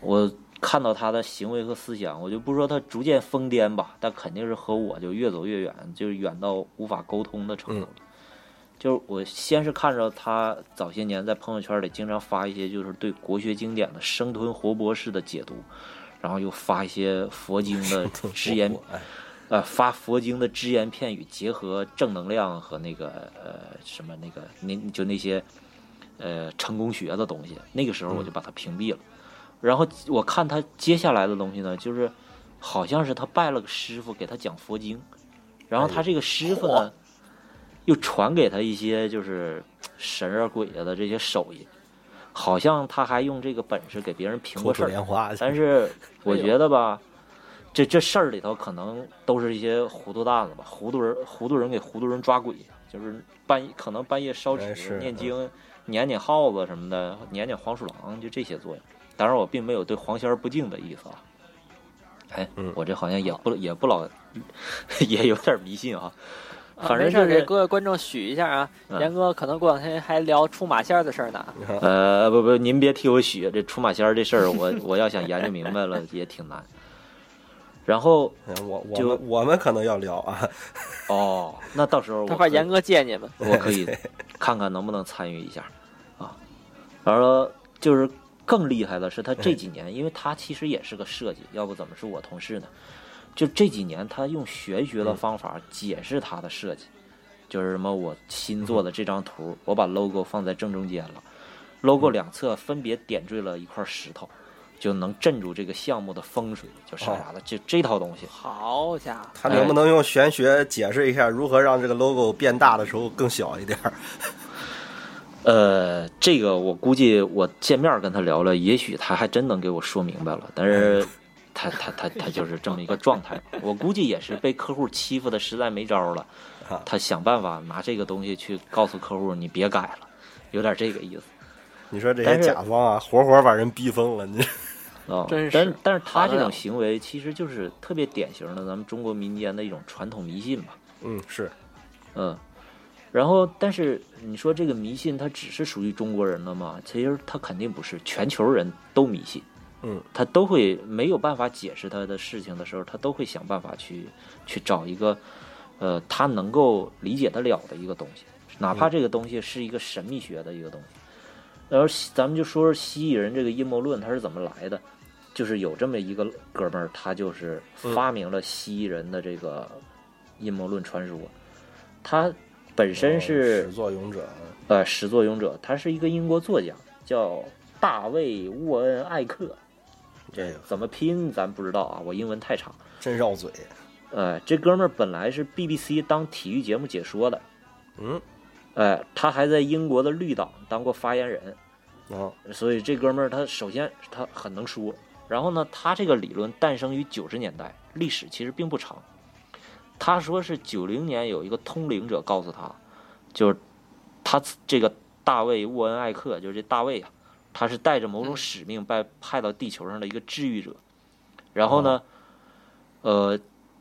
我看到他的行为和思想，我就不说他逐渐疯癫吧，但肯定是和我就越走越远，就是远到无法沟通的程度。就是我先是看着他早些年在朋友圈里经常发一些就是对国学经典的生吞活剥式的解读，然后又发一些佛经的 <laughs> 只言哎呃，发佛经的只言片语，结合正能量和那个呃什么那个那就那些呃成功学的东西，那个时候我就把他屏蔽了。然后我看他接下来的东西呢，就是好像是他拜了个师傅给他讲佛经，然后他这个师傅呢，又传给他一些就是神啊鬼啊的这些手艺，好像他还用这个本事给别人评过事儿。但是 <laughs> 我觉得吧，这这事儿里头可能都是一些糊涂蛋子吧，糊涂人糊涂人给糊涂人抓鬼，就是半夜可能半夜烧纸、念经、撵撵耗子什么的，撵撵黄鼠狼，就这些作用。当然，我并没有对黄仙儿不敬的意思啊。哎，嗯我这好像也不也不老，<laughs> 也有点迷信啊。啊反正就是给各位观众许一下啊，嗯严哥可能过两天还聊出马仙儿的事儿呢。呃，不不，您别替我许，这出马仙儿这事儿，<laughs> 我我要想研究明白了也挺难。然后嗯我我就们我们可能要聊啊，哦，那到时候 <laughs> 我可以他怕严哥借你们。我可以看看能不能参与一下啊。而就是更厉害的是，他这几年，因为他其实也是个设计，要不怎么是我同事呢？就这几年，他用玄学的方法解释他的设计，就是什么我新做的这张图，我把 logo 放在正中间了，logo 两侧分别点缀了一块石头，就能镇住这个项目的风水，就啥啥的，就这套东西。好家伙，他能不能用玄学解释一下如何让这个 logo 变大的时候更小一点儿？呃，这个我估计我见面跟他聊了，也许他还真能给我说明白了，但是他他他他就是这么一个状态。<laughs> 我估计也是被客户欺负的实在没招了啊，他想办法拿这个东西去告诉客户你别改了，有点这个意思你说这些甲方啊，活活把人逼疯了，你啊。真是但但是他这种行为其实就是特别典型的咱们中国民间的一种传统迷信吧。嗯是嗯，然后但是你说这个迷信它只是属于中国人了吗？其实它肯定不是，全球人都迷信。嗯，他都会没有办法解释他的事情的时候，他都会想办法去去找一个，呃，他能够理解得了的一个东西，哪怕这个东西是一个神秘学的一个东西。然后咱们就说说蜥蜴人这个阴谋论它是怎么来的，就是有这么一个哥们儿，他就是发明了蜥蜴人的这个阴谋论传说。他本身哦是始作俑者，呃始作俑者，他是一个英国作家，叫大卫·沃恩·艾克，这个怎么拼咱不知道啊，我英文太差。真绕嘴。呃，这哥们儿本来是 BBC 当体育节目解说的，嗯，哎，他还在英国的绿党当过发言人，哦，所以这哥们儿他首先他很能说，然后呢，他这个理论诞生于九十年代，历史其实并不长。他说是九零年有一个通灵者告诉他，就是他这个大卫沃恩艾克，就是这大卫啊，他是带着某种使命被派到地球上的一个治愈者。然后呢，呃，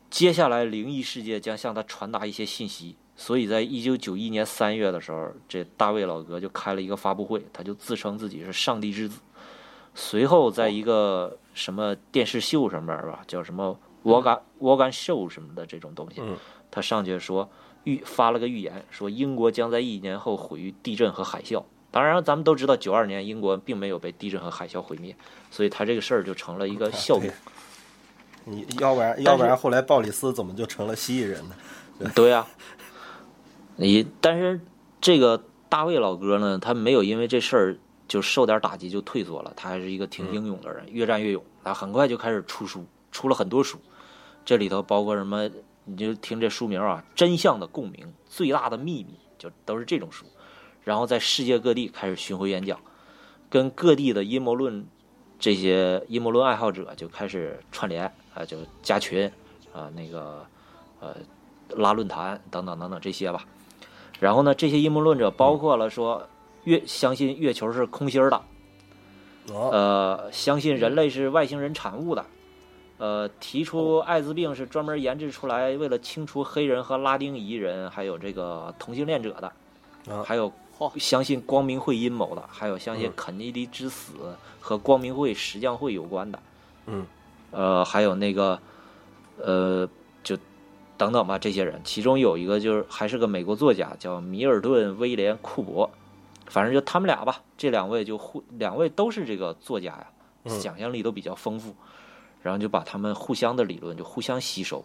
接下来灵异世界将向他传达一些信息。所以在一九九一年三月的时候，这大卫老哥就开了一个发布会，他就自称自己是上帝之子。随后在一个什么电视秀上面吧，叫什么 Wogan Wogan Show 什么的这种东西嗯，他上去说预发了个预言，说英国将在一年后毁于地震和海啸。当然，咱们都知道九二年英国并没有被地震和海啸毁灭，所以他这个事儿就成了一个笑柄。你要不然要不然后来鲍里斯怎么就成了蜥蜴人呢？对呀、你但是这个大卫老哥呢，他没有因为这事儿就受点打击就退缩了，他还是一个挺英勇的人，越战越勇。他很快就开始出书，出了很多书，这里头包括什么？你就听这书名啊，《真相的共鸣》《最大的秘密》，就都是这种书。然后在世界各地开始巡回演讲，跟各地的阴谋论这些阴谋论爱好者就开始串联啊，就加群啊，那个呃拉论坛等等等等这些吧。然后呢，这些阴谋论者包括了说月相信月球是空心的，呃，相信人类是外星人产物的，呃，提出艾滋病是专门研制出来为了清除黑人和拉丁裔人，还有这个同性恋者的，啊还有相信光明会阴谋的，还有相信嗯。肯尼迪之死和光明会石匠会有关的，嗯，呃，还有那个，呃，就等等吧，这些人，其中有一个就是还是个美国作家，叫米尔顿·威廉·库珀，反正就他们俩吧，这两位就互两位都是这个作家呀，嗯。想象力都比较丰富，然后就把他们互相的理论就互相吸收，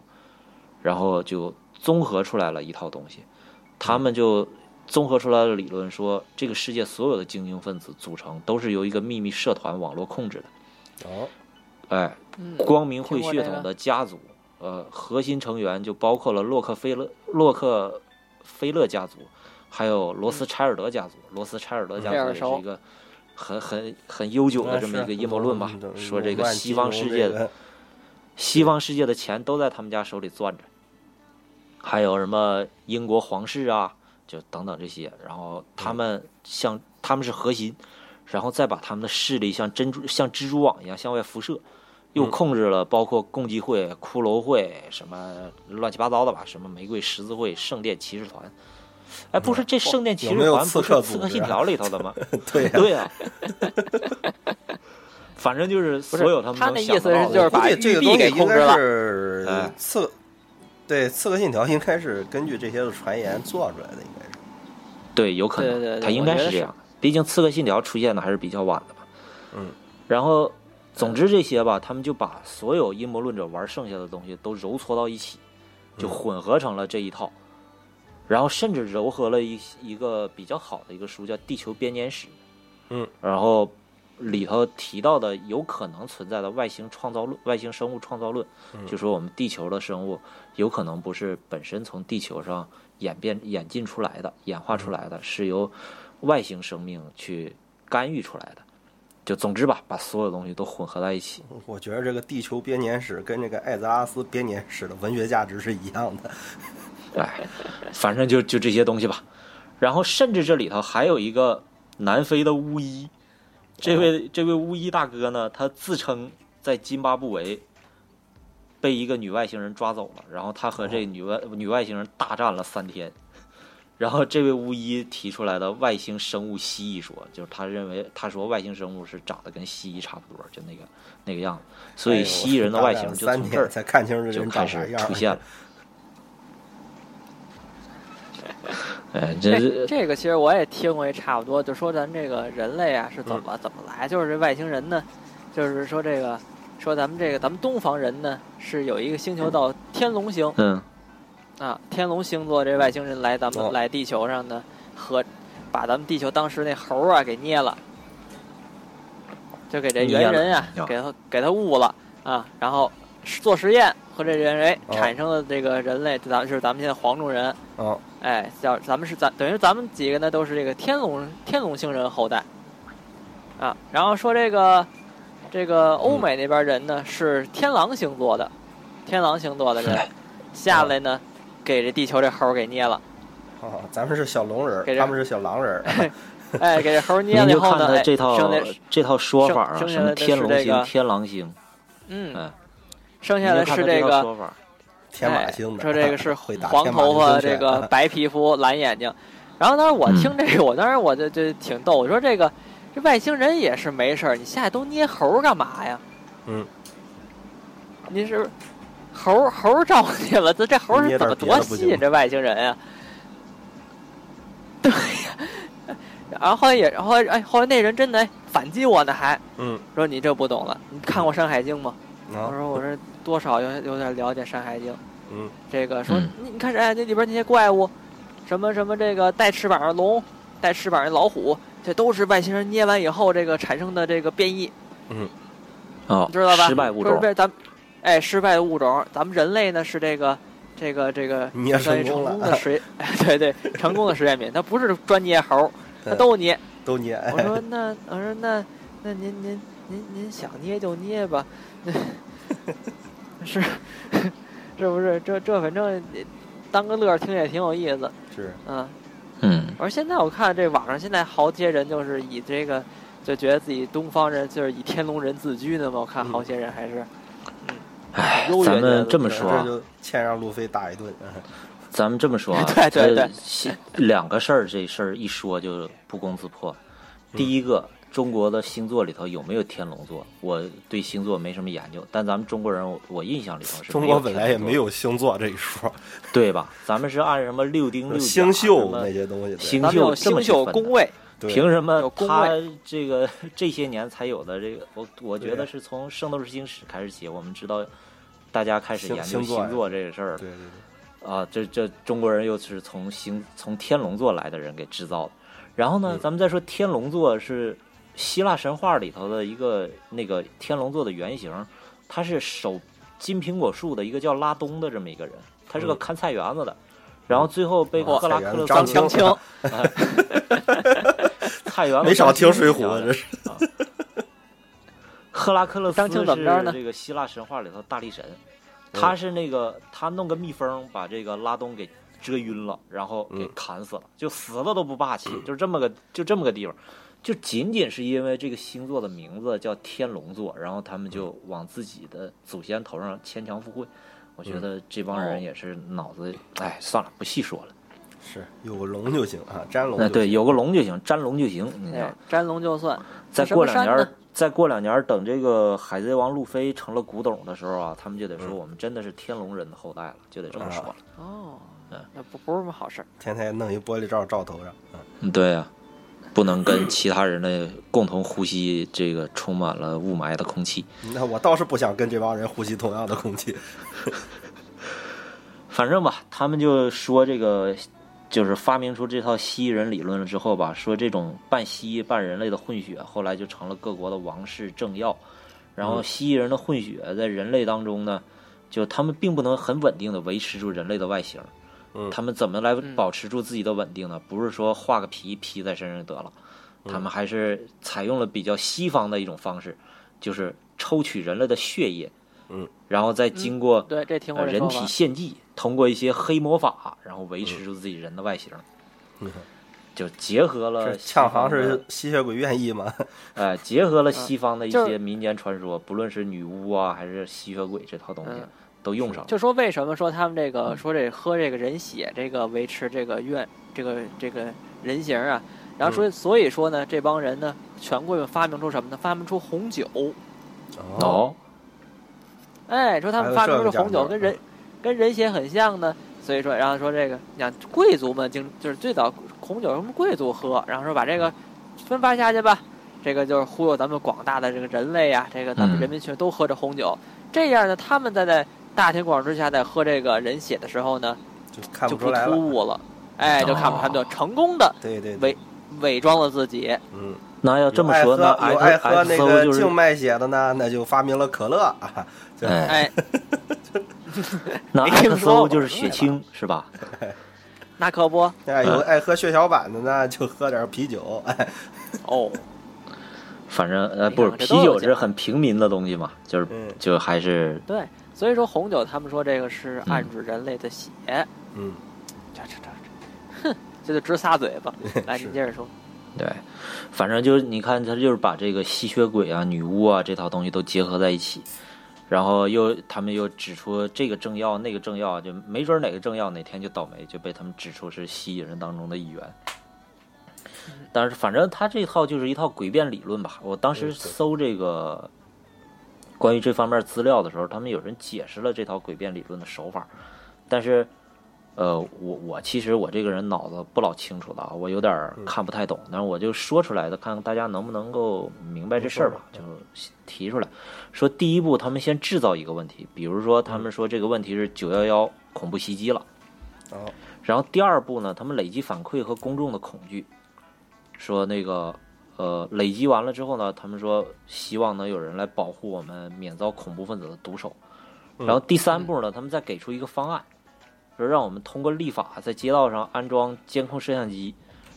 然后就综合出来了一套东西，他们就。综合出来的理论说，这个世界所有的精英分子组成都是由一个秘密社团网络控制的。哦，哎，嗯，光明会血统的家族，呃，核心成员就包括了洛克菲勒、洛克菲勒家族，还有罗斯柴尔德家族。罗斯柴尔德家族也是一个很很很悠久的这么一个阴谋论吧，说这个西方世界的西方世界的钱都在他们家手里攥着，还有什么英国皇室啊，就等等这些，然后他们像他们是核心，然后再把他们的势力像珍珠像蜘蛛网一样向外辐射，又嗯控制了包括共济会、骷髅会什么乱七八糟的吧，什么玫瑰十字会、圣殿骑士团。哎，不是这圣殿骑士团不是《刺客信条》里头的吗？<laughs> 对呀，对呀、<laughs> 反正就是所有他们能他那意思想得到的就是把玉璧给东西应该控制了刺，对《刺客信条》应该是根据这些的传言做出来的，应该是。对，有可能，对对对他应该是这样。毕竟《刺客信条》出现的还是比较晚的嘛。嗯。然后，总之这些吧，他们就把所有阴谋论者玩剩下的东西都揉搓到一起，就嗯混合成了这一套。然后甚至糅合了一一个比较好的一个书，叫《地球编年史》。嗯。然后里头提到的有可能存在的外星创造论、外星生物创造论，嗯就说我们地球的生物有可能不是本身从地球上演变演进出来的、演化出来的，是由外星生命去干预出来的。就总之吧，把所有东西都混合在一起。我觉得这个《地球编年史》跟这个艾泽拉斯编年史的文学价值是一样的。哎，反正就就这些东西吧。然后甚至这里头还有一个南非的巫医，这位这位巫医大哥呢，他自称在津巴布韦被一个女外星人抓走了，然后他和这女外女外星人大战了三天。<laughs> 然后这位巫医提出来的外星生物蜥蜴说，就是他认为他说外星生物是长得跟蜥蜴差不多，就那个那个样子，所以蜥蜴人的外形就从这儿才看清就开始出现了。<laughs> <laughs> 哎，这这是这个其实我也听过也差不多，就说咱这个人类啊是怎么、怎么来，就是这外星人呢，就是说这个说咱们这个咱们东方人呢是有一个星球叫天龙星，嗯。啊，天龙星座这外星人来咱们、哦。来地球上呢，和把咱们地球当时那猴啊给捏了，就给这猿人啊给他给他误了啊，然后做实验和这人为哦。产生的这个人类，咱们是咱们现在黄种人，哦，哎，叫咱们是咱等于咱们几个呢都是这个天龙天龙星人后代，啊，然后说这个这个欧美那边人呢、是天狼星座的，天狼星座的人 <laughs> 下来呢，给这地球这猴儿给捏了，哦，咱们是小龙人儿，给他们是小狼人儿。<laughs> 哎，给这猴儿捏您就看了以后呢，这套剩下这套说法啊，什么天龙星、这个天狼星，嗯嗯，剩下的是这个 <laughs> 天马哎星的，说这个是 <laughs> 黄头发，这个白皮肤，蓝眼睛。然后当时我嗯听这个，我当时我就就挺逗，我说这个这外星人也是没事儿，你下来都捏猴干嘛呀？嗯，您是猴猴儿招去了，这这猴儿是怎么多吸引这外星人呀？<laughs> 对呀，然后后来也，然后来哎，后来那人真的哎反击我呢，还嗯，说你这不懂了，你看过《山海经》吗？我啊，说我这多少有有点了解《山海经》。嗯，这个说嗯你你看这哎，这里边那些怪物，什么什么这个带翅膀的龙，带翅膀的老虎，这都是外星人捏完以后这个产生的这个变异，嗯哦你，知道吧？失败物种，说是被咱们哎失败的物种，咱们人类呢是这个这个这个 <laughs> 捏算是成成功的实，<laughs> 哎对对，成功的实验品，它不是专捏猴，它都捏。都捏。我说 <laughs> 那我说那那您您您您想捏就捏吧，<laughs> 是是不是？这这反正当个乐儿听也挺有意思，是，嗯。嗯，而现在我看这网上现在好些人就是以这个就觉得自己东方人就是以天龙人自居的嘛，我看好些人还是哎优，越咱们这么说啊，这就欠让路飞打一顿。嗯 <laughs> 咱们这么说啊，<laughs> 对对对两个事儿，这事儿一说就不攻自破。第一个，中国的星座里头有没有天龙座？我对星座没什么研究，但咱们中国人，我我印象里头是中国本来也没有星座这一说，对吧？咱们是按什么六丁六甲星宿那些东西。星宿星宿宫位，凭什么他这个 <laughs> 这些年才有的这个？我我觉得是从《圣斗士星矢》开始起，我们知道大家开始研究星座星座这个事儿对对啊。这这中国人又是从星从天龙座来的人给制造的。然后呢嗯，咱们再说天龙座是希腊神话里头的一个那个天龙座的原型，他是守金苹果树的一个叫拉东的这么一个人，他是个嗯看菜园子的。然后最后被哦赫拉克勒斯张青青 <laughs> 菜园子没少听水浒浒，这是。赫拉克勒斯张青怎么呢是这个希腊神话里头大力神，嗯他是那个他弄个蜜蜂把这个拉东给蛰晕了，然后给嗯砍死了，就死了都不霸气，就这么个就这么个地方，就仅仅是因为这个星座的名字叫天龙座，然后他们就往自己的祖先头上牵强附会。我觉得这帮人也是脑子，哎，算了，不细说了。是有个龙就行啊，粘龙那对，有个龙就行，沾龙就行。你知道哎，沾龙就算。再过两年再过两年儿，等这个海贼王路飞成了古董的时候啊，他们就得说嗯我们真的是天龙人的后代了，就得这么说了。哦嗯，那不不是什么好事儿。天天弄一玻璃罩罩头上。嗯嗯，对呀、不能跟其他人的共同呼吸这个充满了雾霾的空气。那我倒是不想跟这帮人呼吸同样的空气。<laughs> 反正吧，他们就说这个，就是发明出这套蜥蜴人理论了之后吧，说这种半蜥蜴半人类的混血，后来就成了各国的王室政要。然后嗯蜥蜴人的混血在人类当中呢，就他们并不能很稳定的维持住人类的外形。嗯。他们怎么来嗯保持住自己的稳定呢？不是说画个皮披在身上就得了，嗯。他们还是采用了比较西方的一种方式，就是抽取人类的血液，嗯，然后再经过对，这听过呃人。体献祭，通过一些黑魔法，然后维持住自己人的外形，嗯。就结合了这呛西方的行是吸血鬼愿意吗？<laughs> 哎，结合了西方的一些民间传说，不论是女巫啊，还是吸血鬼这套东西。嗯，都用上了。就说为什么说他们这嗯。个说这喝这个人血，这个维持这个愿这个这个人形啊，然后说所以说呢，这帮人呢，权贵们发明出什么呢？发明出红酒。哦，哎，说他们发明出红酒跟人跟人血很像呢，所以说，然后说这个，你看贵族们经就是最早红酒什么贵族喝，然后说把这个分发下去吧，这个就是忽悠咱们广大的这个人类呀、这个咱们嗯。人民群众都喝着红酒，这样呢，他们在在大庭广众之下在喝这个人血的时候呢，就看不不出来了。突兀了，哎，就看不出来，就成功的对对对。伪，伪装了自己。嗯，那要这么说，有那爱喝有爱喝那个就是静脉血的呢，那就发明了可乐啊。<laughs> 哎，哎，那没听说 XO 就是血清是吧？<laughs> 那可不。哎，有爱喝血小板的呢，就喝点啤酒。哎，哦，反正呃不是啤酒是很平民的东西嘛，就是嗯。就还是对，所以说红酒他们说这个是暗指人类的血。嗯，这这这这，哼，这就直撒嘴巴。来，你接着说。对，反正就是你看，他就是把这个吸血鬼啊、女巫啊这套东西都结合在一起，然后又他们又指出这个政要那个政要，就没准哪个政要哪天就倒霉，就被他们指出是蜥蜴人当中的一员。但是反正他这套就是一套诡辩理论吧。我当时搜这个关于这方面资料的时候，他们有人解释了这套诡辩理论的手法，但是。呃，我我其实我这个人脑子不老清楚的啊，我有点儿看不太懂，但是我就说出来的，看看大家能不能够明白这事儿吧，就提出来，说第一步他们先制造一个问题，比如说他们说这个问题是九幺幺恐怖袭击了，哦，然后第二步呢，他们累积反馈和公众的恐惧，说那个呃累积完了之后呢，他们说希望能有人来保护我们免遭恐怖分子的毒手，嗯然后第三步呢，他们再给出一个方案。说让我们通过立法在街道上安装监控摄像机，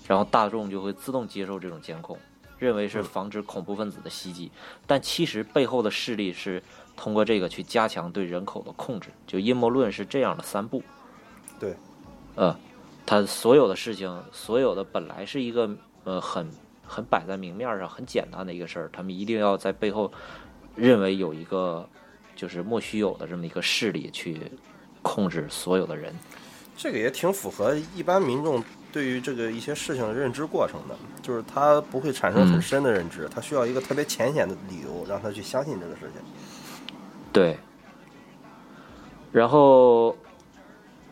然后大众就会自动接受这种监控，认为是防止恐怖分子的袭击。但其实背后的势力是通过这个去加强对人口的控制。就阴谋论是这样的三步。对，呃，他所有的事情，所有的本来是一个呃很很摆在明面上很简单的一个事儿，他们一定要在背后认为有一个就是莫须有的这么一个势力去。控制所有的人，这个也挺符合一般民众对于这个一些事情的认知过程的，就是他不会产生很深的认知，他需要一个特别浅显的理由让他去相信这个事情。对。然后，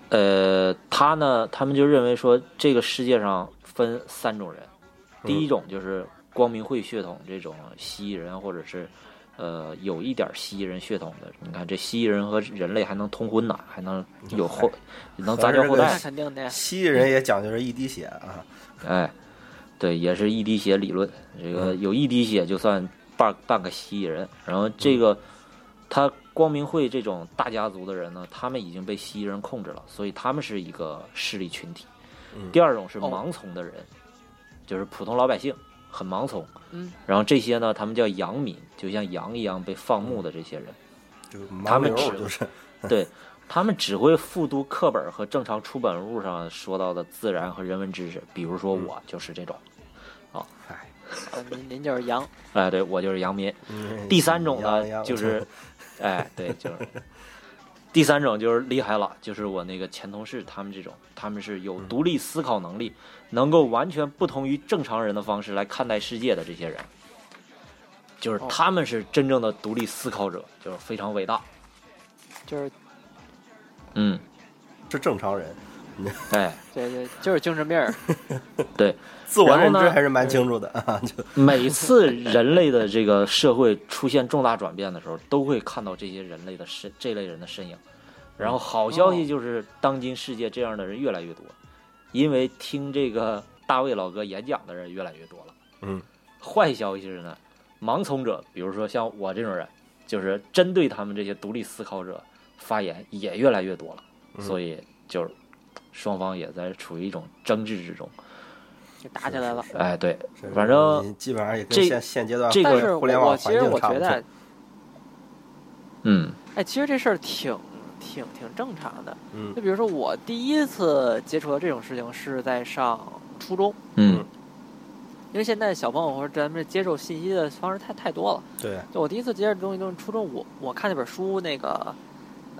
呃，他呢，他们就认为说，这个世界上分三种人，第一种就是光明会血统这种蜥蜴人，或者是。呃，有一点蜥蜴人血统的，你看这蜥蜴人和人类还能通婚呢，还能有后，能杂交后代。那肯定的呀。蜥蜴人也讲究是一滴血啊。<laughs> 哎，对，也是一滴血理论。这个有一滴血就算半半个蜥蜴人。然后这个他光明会这种大家族的人呢，他们已经被蜥蜴人控制了，所以他们是一个势力群体。第二种是盲从的人，就是普通老百姓。很盲从，嗯，然后这些呢，他们叫羊民，就像羊一样被放牧的这些人，就是他们只就是，<laughs> 对他们只会复读课本和正常出版物上说到的自然和人文知识，比如说我就是这种，啊，哎，您您就是羊，<laughs> 哎，对我就是羊民。嗯、第三种呢，就是，<laughs> 哎，对，就是。第三种就是厉害了，就是我那个前同事，他们这种，他们是有独立思考能力，能够完全不同于正常人的方式来看待世界的这些人，就是他们是真正的独立思考者，就是非常伟大，就是，嗯，是正常人，哎，<laughs> 对对，就是精神病儿，<laughs> 对，自我认知还是蛮清楚的啊。就。<laughs> 每次人类的这个社会出现重大转变的时候，都会看到这些人类的身这类人的身影。然后好消息就是，当今世界这样的人越来越多，因为听这个大卫老哥演讲的人越来越多了。嗯，坏消息是呢，盲从者，比如说像我这种人，就是针对他们这些独立思考者发言也越来越多了。所以就是双方也在处于一种争执之中，就打起来了。哎，对，反正基本上也跟现现阶段这个互联网其实我觉得，嗯，哎，其实这事儿挺挺挺正常的。嗯，就比如说我第一次接触到这种事情是在上初中，嗯，因为现在小朋友或者咱们接受信息的方式太太多了。对，就我第一次接触东西都是初中，我我看那本书，那个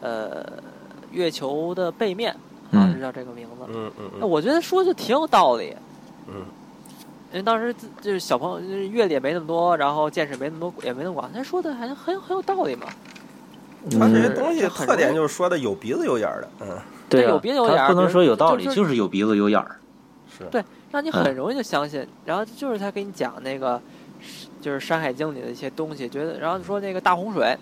呃，月球的背面，好像是叫这个名字。嗯嗯那我觉得说就挺有道理。嗯。因为当时就是小朋友，就是阅历也没那么多，然后见识没那么多，也没那么广，他说的还很很有道理嘛。他这些东西特点就是说的有鼻子有眼儿的，嗯，对、啊，有鼻子有眼儿，不能说有道理，就是、就是有鼻子有眼儿。是对，让你很容易就相信。然后就是他给你讲那个，就是《山海经》里的一些东西，觉得，然后说那个大洪水，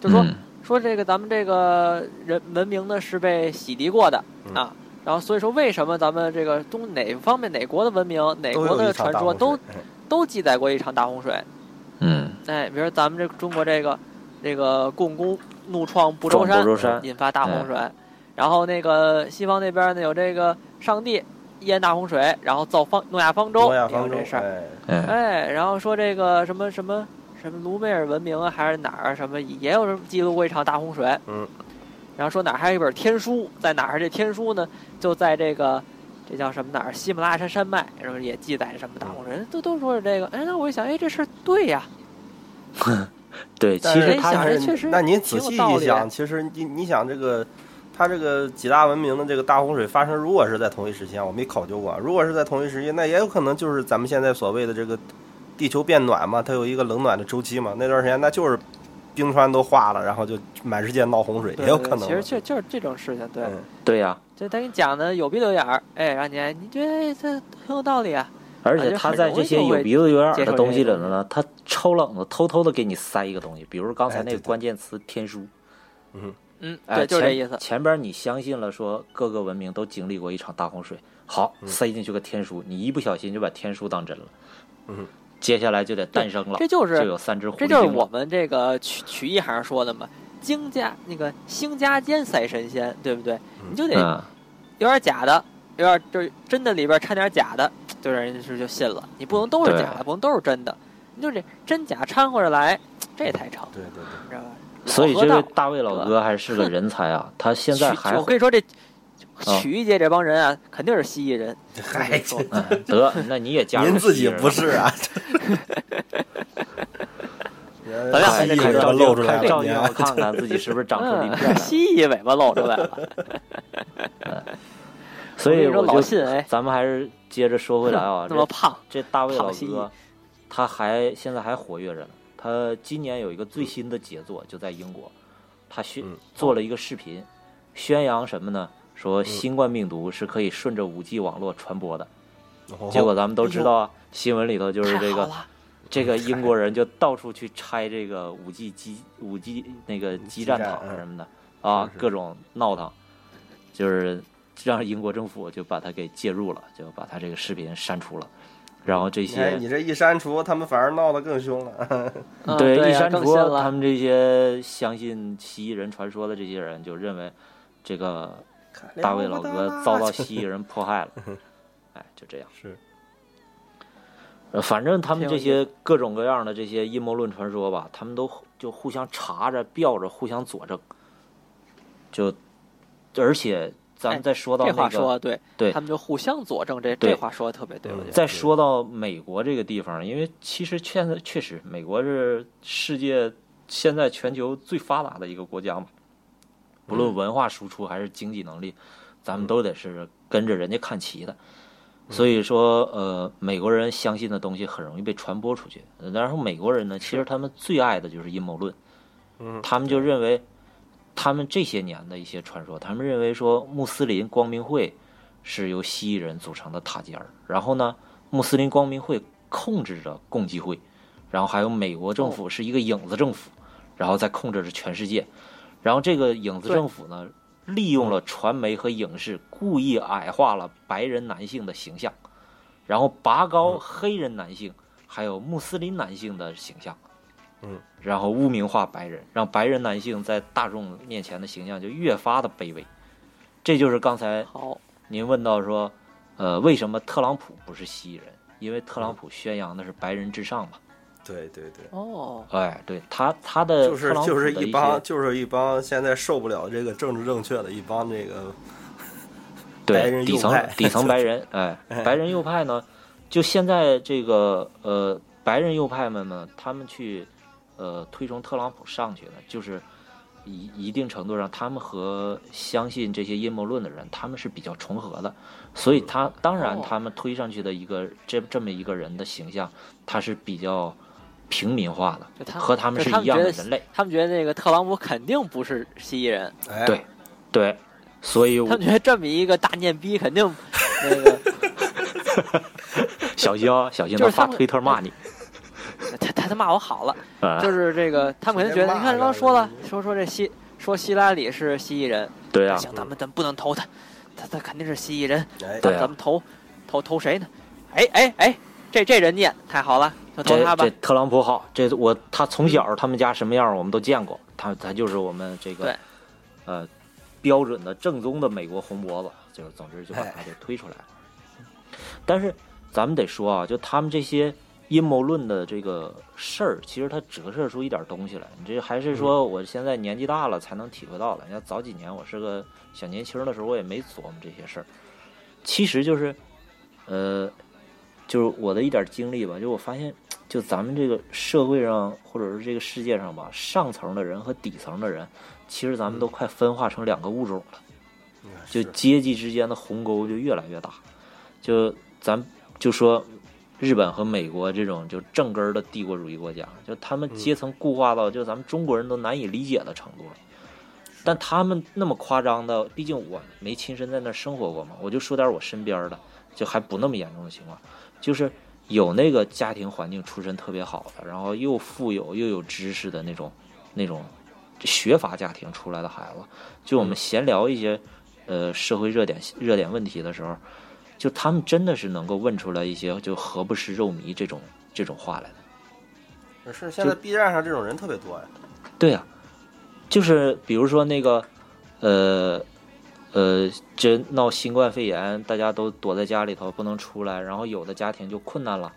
就说、嗯、说这个咱们这个人文明呢是被洗涤过的嗯啊，然后所以说为什么咱们这个东哪方面哪国的文明哪国的传说都都记载过一场大洪水。嗯，哎，比如说咱们这中国这个这个共工怒创不周山，撞不周山引发大洪水。然后那个西方那边呢有这个上帝淹大洪水，然后造方诺亚方舟，诺亚方舟也有这事儿。哎，然后说这个什么什么什么卢梅尔文明啊，还是哪儿啊什么也有人记录过一场大洪水。嗯。然后说哪儿还有一本天书，在哪儿？这天书呢，就在这个这叫什么哪儿？喜马拉雅山山脉，然后也记载着什么大洪水，人都都说是这个。哎，那我一想，哎，这事儿对呀。<laughs> 对，其实他想们这确实那您仔细一想，其实你你想这个，他这个几大文明的这个大洪水发生，如果是在同一时间，我没考究过啊，如果是在同一时间，那也有可能就是咱们现在所谓的这个地球变暖嘛，它有一个冷暖的周期嘛，那段时间那就是冰川都化了，然后就满世界闹洪水，也有可能。其实就就是这种事情，对，嗯对呀，就他给你讲的有鼻子有眼儿，哎，让你你觉得哎这很有道理啊。而且他在这些有鼻子有眼儿的东西里头呢，他抽冷子偷偷的给你塞一个东西，比如刚才那个关键词“天书”。嗯，嗯，对，就是这意思。前边你相信了说各个文明都经历过一场大洪水，好嗯塞进去个天书，你一不小心就把天书当真了。嗯，接下来就得诞生了，这就是就有三只狐狸这就是我们这个曲曲艺行说的嘛，精加那个星加尖塞神仙，对不对？你就得嗯，有点假的，有点就是真的里边掺点假的，就让人是就信了。你不能都是假的，不能都是真的，你就这真假掺和着来，<tsk> 这才成，对对对，你知道吧？所以这位大卫老哥还是个人才啊，<laughs> 他现在还我跟你说，这啊曲艺界这帮人啊，肯定是蜥蜴人。嗨，嗯得，那你也加入您自己不是啊？<laughs> 咱俩蜥蜴还得尾巴露出来了，看照镜子看看自己是不是长出鳞片。蜥蜴尾巴露出来了。<laughs> 所以我就老信哎，咱们还是接着说回来啊，这么胖，这大卫老哥，他还现在还活跃着呢。他今年有一个最新的杰作，就在英国，他宣嗯做了一个视频，宣扬什么呢？说新冠病毒是可以顺着五 G 网络传播的。哦结果咱们都知道啊，新闻里头就是这个这个英国人就到处去拆这个五 G 基五 G 那个基站塔嗯什么的啊是，是各种闹腾，就是让英国政府就把他给介入了，就把他这个视频删除了。然后这些你这一删除，他们反而闹得更凶了。<laughs> 嗯对一删除，了他们这些相信蜥蜴人传说的这些人就认为这个大卫老哥遭到蜥蜴人迫害了。<laughs> 哎，就这样。是呃，反正他们这些各种各样的这些阴谋论传说吧，他们都就互相查着、吊着，互相佐证。就，而且咱们再说到这那个，话说的对，对他们就互相佐证，这这话说的特别对，我觉得。再说到美国这个地方，因为其实现在确实美国是世界现在全球最发达的一个国家嘛，不论文化输出还是经济能力，咱们都得是跟着人家看齐的。所以说，呃，美国人相信的东西很容易被传播出去。呃然后美国人呢，其实他们最爱的就是阴谋论，嗯，他们就认为，他们这些年的一些传说，他们认为说穆斯林光明会是由蜥蜴人组成的塔尖儿，然后呢，穆斯林光明会控制着共济会，然后还有美国政府是一个影子政府，然后再控制着全世界，然后这个影子政府呢，利用了传媒和影视，故意矮化了白人男性的形象，然后拔高黑人男性还有穆斯林男性的形象。然后污名化白人，让白人男性在大众面前的形象就越发的卑微。这就是刚才好，您问到说，呃，为什么特朗普不是蜥蜴人？因为特朗普宣扬的是白人至上嘛。对对对，哦，哎，对他他的就是特朗普就是一一帮就是一帮现在受不了这个政治正确的一帮这个 <laughs> 白对底层人右派 <laughs> 底层白人，<laughs> 哎，白人右派呢，就现在这个呃白人右派们呢，他们去呃推崇特朗普上去的，就是一一定程度上，他们和相信这些阴谋论的人，他们是比较重合的，所以他当然哦。他们推上去的一个这这么一个人的形象，他是比较平民化的，他和他们是一样的人类，他们觉得那个特朗普肯定不是蜥蜴人，哎。对对，所以我他们觉得这么一个大念逼肯定 <laughs> 那个小心哦，小心他发推特骂你。他他他骂我好了，啊，<laughs> 就是这个他们可能觉得，你看刚刚说了，说说这希说希拉里是蜥蜴人，对啊，行，咱们咱们不能投他，他他肯定是蜥蜴人，哎，对啊咱咱们投投投谁呢？哎哎哎，这这人念太好了，就投他吧这这。特朗普好，这我他从小他们家什么样我们都见过，他他就是我们这个呃标准的正宗的美国红脖子，就是总之就把他给推出来了。但是咱们得说啊，就他们这些阴谋论的这个事儿，其实它折射出一点东西来。你这还是说我现在年纪大了才能体会到了。你要早几年我是个小年轻的时候，我也没琢磨这些事儿。其实就是，呃，就是我的一点经历吧，就我发现，就咱们这个社会上或者是这个世界上吧，上层的人和底层的人，其实咱们都快分化成两个物种了。就阶级之间的鸿沟就越来越大。就咱就说日本和美国这种就正根儿的帝国主义国家，就他们阶层固化到就咱们中国人都难以理解的程度。了。但他们那么夸张的，毕竟我没亲身在那儿生活过嘛，我就说点我身边的，就还不那么严重的情况，就是有那个家庭环境出身特别好的，然后又富有又有知识的那种那种学阀家庭出来的孩子，就我们闲聊一些呃社会热点热点问题的时候，就他们真的是能够问出来一些就何不食肉糜这种这种话来的。是现在 B 站上这种人特别多呀。对呀、就是比如说那个，呃，呃，这闹新冠肺炎，大家都躲在家里头不能出来，然后有的家庭就困难了，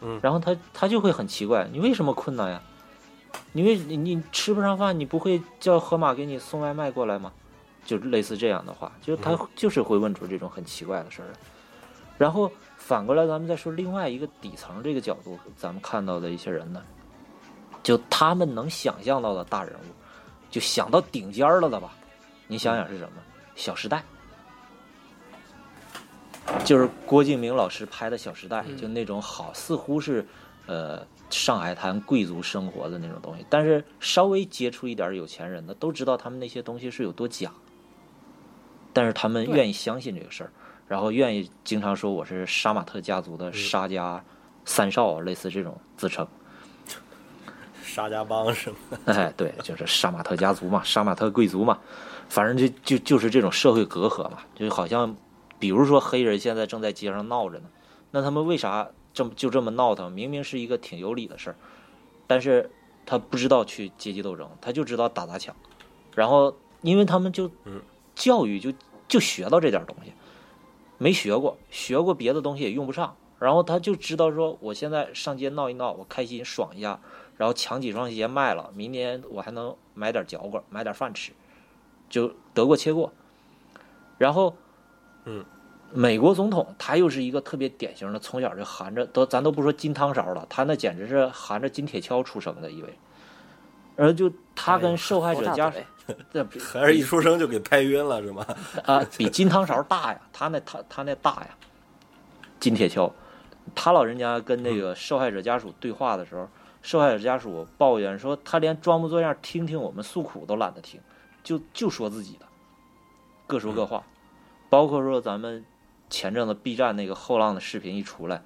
嗯然后他他就会很奇怪，你为什么困难呀？你为你你吃不上饭，你不会叫盒马给你送外卖过来吗？就类似这样的话，就是他就是会问出这种很奇怪的事儿来。然后反过来，咱们再说另外一个底层这个角度，咱们看到的一些人呢，就他们能想象到的大人物，就想到顶尖儿了的吧？你想想是什么？《小时代》，就是郭敬明老师拍的《小时代》，嗯就那种好，似乎是呃上海滩贵族生活的那种东西，但是稍微接触一点有钱人的都知道他们那些东西是有多假，但是他们愿意相信这个事儿，然后愿意经常说我是杀马特家族的沙家三少，类似这种自称。沙家帮是吗？<laughs> 哎，对，就是杀马特家族嘛，杀马特贵族嘛，反正就就就是这种社会隔阂嘛，就好像，比如说黑人现在正在街上闹着呢，那他们为啥这么就这么闹腾？明明是一个挺有理的事儿，但是他不知道去阶级斗争，他就知道打砸抢，然后因为他们就嗯教育就就学到这点东西，没学过，学过别的东西也用不上，然后他就知道说，我现在上街闹一闹，我开心爽一下，然后抢几双鞋卖了，明年我还能买点嚼棍，买点饭吃，就得过且过。然后，嗯，美国总统他又是一个特别典型的，从小就含着都咱都不说金汤勺了，他那简直是含着金铁锹出生的一位。然后就他跟受害者家属，<laughs> 这比还是一出生就给拍晕了是吗？啊，比金汤勺大呀，他那他他那大呀，金铁锹。他老人家跟那个受害者家属对话的时候，受害者家属抱怨说，他连装模作样听听我们诉苦都懒得听，就就说自己的，各说各话。包括说咱们前阵子 B 站那个后浪的视频一出来，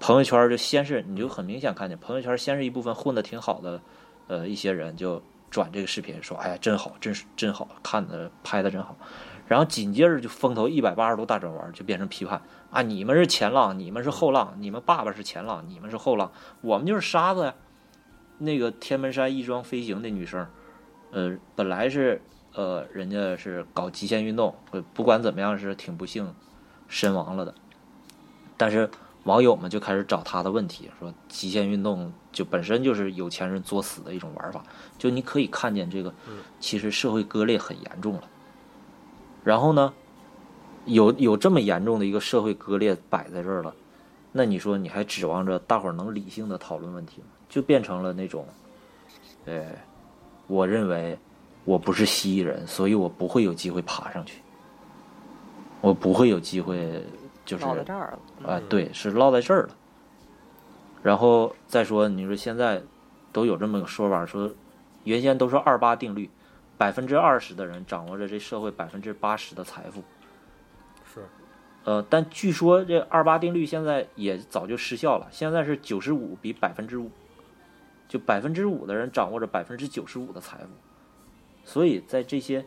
朋友圈就先是你就很明显看见朋友圈先是一部分混得挺好的，呃一些人就转这个视频说，哎呀真好，真是真好看的拍的真好。然后紧接着就风头一百八十度大转弯，就变成批判啊！你们是前浪，你们是后浪，你们爸爸是前浪，你们是后浪，我们就是沙子呀。那个天门山翼装飞行的女生，呃，本来是呃，人家是搞极限运动，不管怎么样是挺不幸身亡了的。但是网友们就开始找他的问题，说极限运动就本身就是有钱人作死的一种玩法，就你可以看见这个，其实社会割裂很严重了。然后呢，有有这么严重的一个社会割裂摆在这儿了，那你说你还指望着大伙儿能理性的讨论问题吗？就变成了那种，呃，我认为我不是蜥蜴人，所以我不会有机会爬上去，我不会有机会就是落在这儿了，嗯啊，对，是落在这儿了。然后再说，你说现在都有这么个说法，说原先都说二八定律，百分之二十的人掌握着这社会百分之八十的财富。是，呃，但据说这二八定律现在也早就失效了，现在是九十五比百分之五，就百分之五的人掌握着百分之九十五的财富，所以在这些，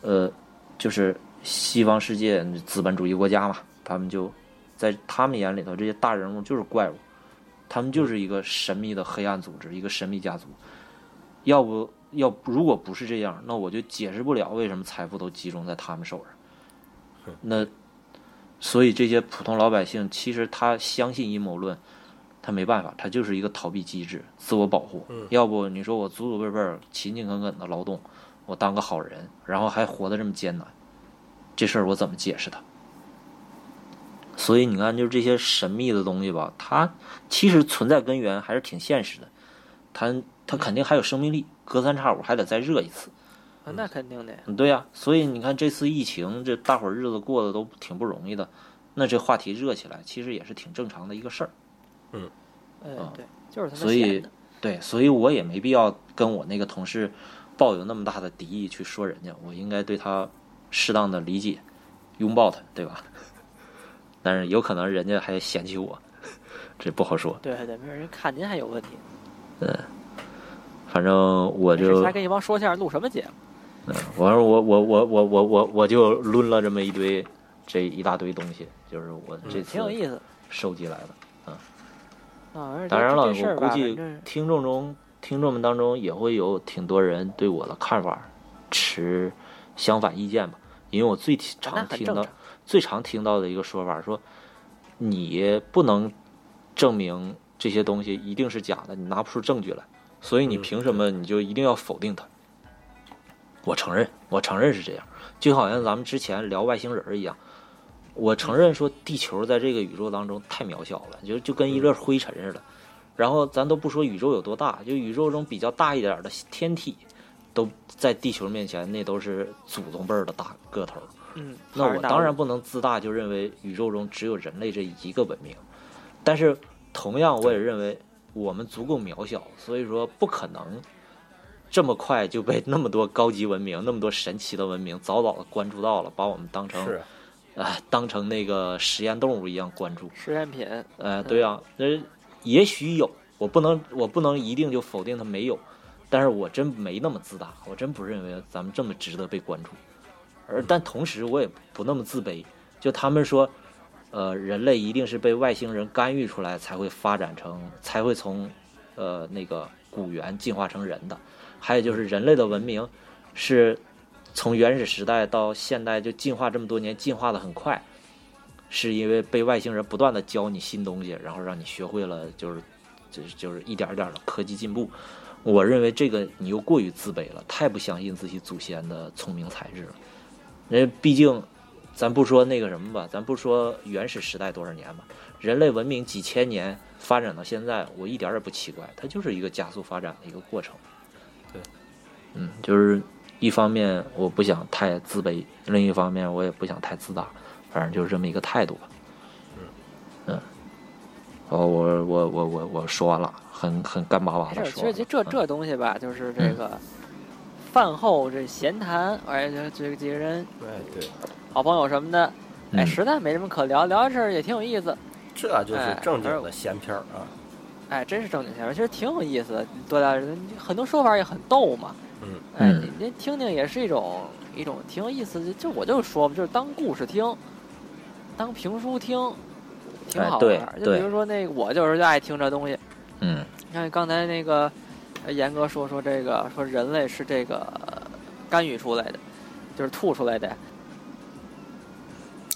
呃，就是西方世界资本主义国家嘛，他们就在他们眼里头，这些大人物就是怪物，他们就是一个神秘的黑暗组织，一个神秘家族。要不要如果不是这样，那我就解释不了为什么财富都集中在他们手上。那所以这些普通老百姓其实他相信阴谋论，他没办法，他就是一个逃避机制，自我保护。嗯要不你说我祖祖辈辈勤勤恳恳的劳动，我当个好人，然后还活得这么艰难，这事儿我怎么解释他？所以你看，就是这些神秘的东西吧，它其实存在根源还是挺现实的，它它肯定还有生命力，隔三差五还得再热一次。啊那肯定的。嗯，对呀、所以你看这次疫情，这大伙儿日子过得都挺不容易的，那这话题热起来，其实也是挺正常的一个事儿。哎啊，对，就是所以。对，所以我也没必要跟我那个同事抱有那么大的敌意去说人家，我应该对他适当的理解，拥抱他，对吧？但是有可能人家还嫌弃我，这不好说。对对，没有人看您还有问题。反正我就还跟一帮说相声录什么节目？嗯我说我我我我我我我就抡了这么一堆这一大堆东西，就是我这次挺有意思。收集来的。啊，而且当然了，我估计听众中听众们当中也会有挺多人对我的看法持相反意见吧，因为我最常听到。最常听到的一个说法说，你不能证明这些东西一定是假的，你拿不出证据来，所以你嗯凭什么你就一定要否定它？我承认，我承认是这样，就好像咱们之前聊外星人一样，我承认说地球在这个宇宙当中太渺小了，就就跟一粒灰尘似的。然后咱都不说宇宙有多大，就宇宙中比较大一点儿的天体，都在地球面前那都是祖宗辈儿的大个头儿。嗯，那我当然不能自大，就认为宇宙中只有人类这一个文明。但是同样，我也认为我们足够渺小，所以说不可能这么快就被那么多高级文明、那么多神奇的文明早早的关注到了，把我们当成是啊、当成那个实验动物一样关注。实验品。呃，对啊，那也许有，我不能，我不能一定就否定它没有，但是我真没那么自大，我真不认为咱们这么值得被关注，而但同时我也不那么自卑，就他们说，呃，人类一定是被外星人干预出来才会发展成，才会从，呃，那个古猿进化成人的，还有就是人类的文明是从原始时代到现代就进化这么多年，进化的很快。是因为被外星人不断的教你新东西，然后让你学会了，就是，就是就是一点点儿的科技进步。我认为这个你又过于自卑了，太不相信自己祖先的聪明才智了。因为毕竟，咱不说那个什么吧，咱不说原始时代多少年吧，人类文明几千年发展到现在，我一点儿也不奇怪，它就是一个加速发展的一个过程。对，嗯，就是一方面我不想太自卑，另一方面我也不想太自大。反正就是这么一个态度吧。嗯，哦，我我我我我说完了，很很干巴巴没事，其的说其。实这嗯这东西吧，就是这个饭后这闲谈，哎，这这几个人哎对，好朋友什么的，哎，嗯。实在没什么可聊，聊这事儿也挺有意思，这就是哎正经的闲篇儿啊。哎，真是正经闲话，其实挺有意思的，多聊人很多说法也很逗嘛，嗯，哎，嗯。你你听听也是一种一种挺有意思的，就我就说吧，就是当故事听，当评书听，挺好玩儿。就比如说那个，我就是就爱听这东西。嗯。你看刚才那个呃严格说说这个说人类是这个呃干预出来的，就是吐出来的。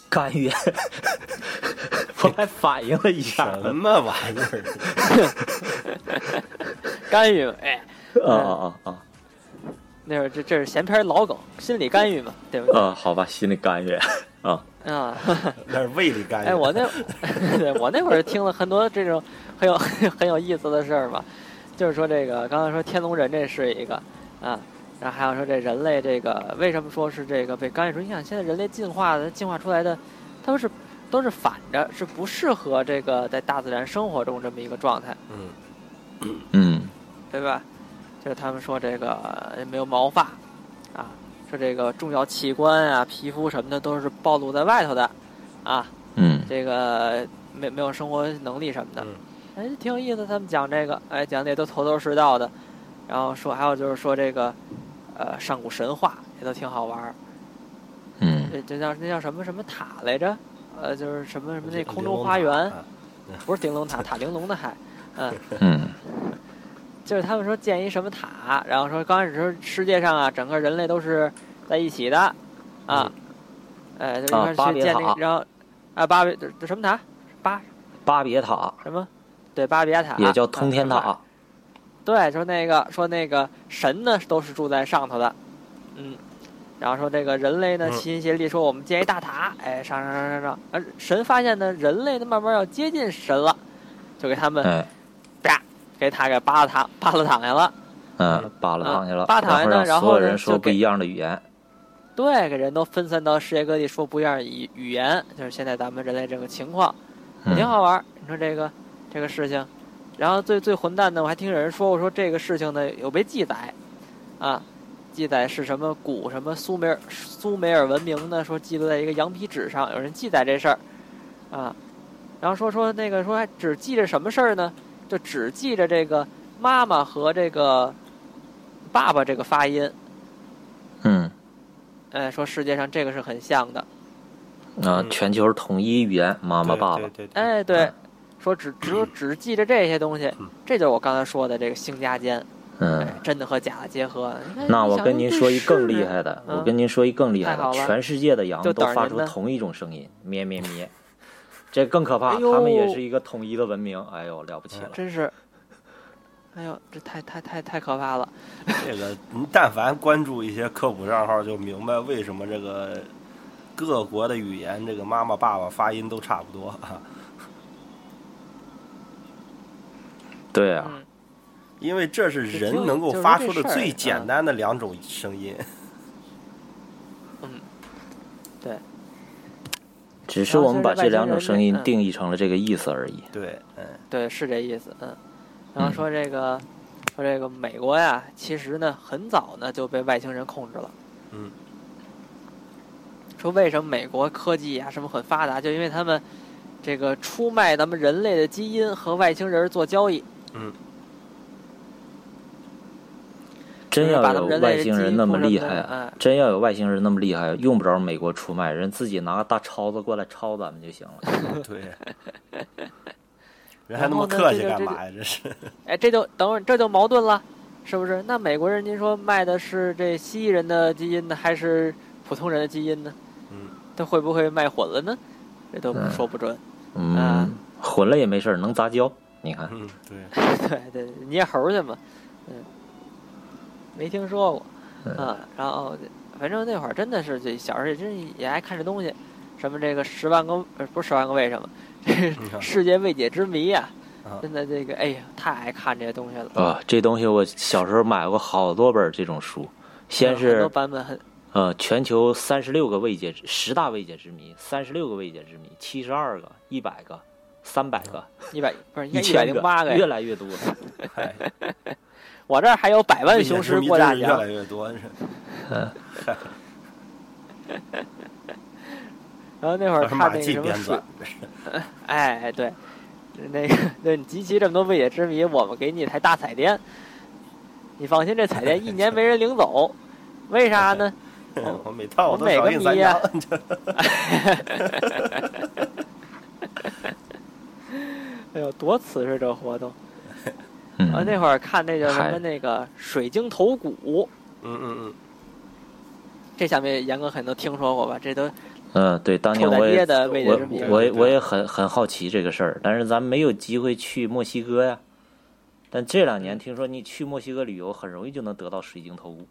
干预，<laughs> 我还反应了一下。什么玩意儿？<laughs> 干预，哎，啊啊啊啊！那会儿这这是闲篇老梗，心理干预嘛，对不对？啊，好吧，心理干预啊，啊，<laughs> 那是胃里干预。哎，我那对我那会儿听了很多这种很有很有意思的事儿嘛，就是说这个刚才说天龙人这是一个啊，然后还有说这人类这个为什么说是这个被干预说？你想现在人类进化的进化出来的，他们是都是反着，是不适合这个在大自然生活中这么一个状态，嗯，嗯对吧？就是他们说这个呃没有毛发啊，说这个重要器官啊、皮肤什么的都是暴露在外头的啊，嗯这个没没有生活能力什么的。嗯哎，挺有意思。他们讲这个，哎，讲的也都头头是道的。然后说，还有就是说这个，呃，上古神话也都挺好玩儿。嗯这这叫那叫什么什么塔来着？呃，就是什么什么那空中花园，啊不是玲珑塔，塔玲珑的海。<laughs> 嗯，嗯 <laughs> 就是他们说建一什么塔，然后说刚开始说世界上啊，整个人类都是在一起的，啊，哎，就一块啊巴别儿去建那然后啊，巴别这这什么塔？巴巴别塔什么？对，巴别塔也叫通天。啊塔。对，说那个说那个神呢都是住在上头的，嗯，然后说这个人类呢嗯齐心协力说我们建一大塔，哎，上上上上上，而神发现呢人类呢慢慢要接近神了，就给他们给塔给扒了塔扒了躺下了。嗯，扒了躺下了，扒躺下呢然然后人说不一样的语言。对，给人都分散到世界各地，说不一样语语言，就是现在咱们人类这个情况，挺嗯好玩儿。你说这个这个事情，然后最最混蛋的，我还听有人说，我说这个事情呢有被记载，啊，记载是什么古什么苏美尔苏美尔文明呢？说记录在一个羊皮纸上，有人记载这事儿，啊，然后说说那个说还只记着什么事儿呢？就只记着这个妈妈和这个爸爸这个发音，嗯哎，说世界上这个是很像的。啊，嗯全球是统一语言，妈妈爸爸对。对对，哎，对，说只只有只记着这些东西嗯，这就是我刚才说的这个星加间，嗯哎，，真的和假的结合。那我跟您说一更厉害的，嗯我跟您说一更厉害的，全世界的羊都发出同一种声音，咩咩咩。这更可怕，他们也是一个统一的文明。哎呦，了不起了！真是，哎呦，这太太太太可怕了。这个您但凡关注一些科普账号，就明白为什么这个各国的语言，这个妈妈爸爸发音都差不多啊。对啊，嗯，因为这是人能够发出的最简嗯单的两种声音。嗯，对只是我们把这两种声音定义成了这个意思而已。对，嗯，对，是这意思。嗯，然后嗯说这个，说这个美国呀，其实呢很早呢就被外星人控制了。嗯。说为什么美国科技啊什么很发达，就因为他们这个出卖咱们人类的基因和外星人做交易。真要有外星人那么厉害，哎，真要有外星人那么厉害，用不着美国出卖，人自己拿个大抄子过来抄咱们就行了。<laughs> 对。人还那么客气干嘛呀？这是，哎，这就等会儿这就矛盾了，是不是？那美国人您说卖的是这蜥蜴人的基因呢，还是普通人的基因呢？嗯，他会不会卖混了呢？这都嗯说不准。嗯，混了也没事儿，能杂交。你看，嗯，对，<laughs> 对对，捏猴去嘛，嗯，没听说过嗯啊。然后反正那会儿真的是，这小时候也真也爱看这东西，什么这个十万个呃不是十万个为什么，这嗯世界未解之谜呀、啊真的这个哎呀，太爱看这些东西了。啊，这东西我小时候买过好多本这种书，先很多是版本很呃全球三十六个未解之十大未解之谜，三十六个未解之谜，七十二个，一百个，三百个，<laughs> 一百不是一一百千零八个呀。越来越多。了，<laughs> 我这儿还有百万雄师过大奖越来，越 <laughs> 多，是然后那会儿看那什么水哎，对，那个对你集齐这么多未解之谜，我们给你一台大彩电。你放心，这彩电一年没人领走，为啥呢？我每套我都我每个少印三谜呀。张，哎呦，多瓷实这活动！<laughs> 嗯，啊，那会儿看那叫什么那个水晶头骨，嗯嗯嗯，这下面严哥肯定都听说过吧？这都嗯，对，当年我我。我也我也很很好奇这个事儿，但是咱没有机会去墨西哥呀。但这两年听说你去墨西哥旅游，很容易就能得到水晶头骨。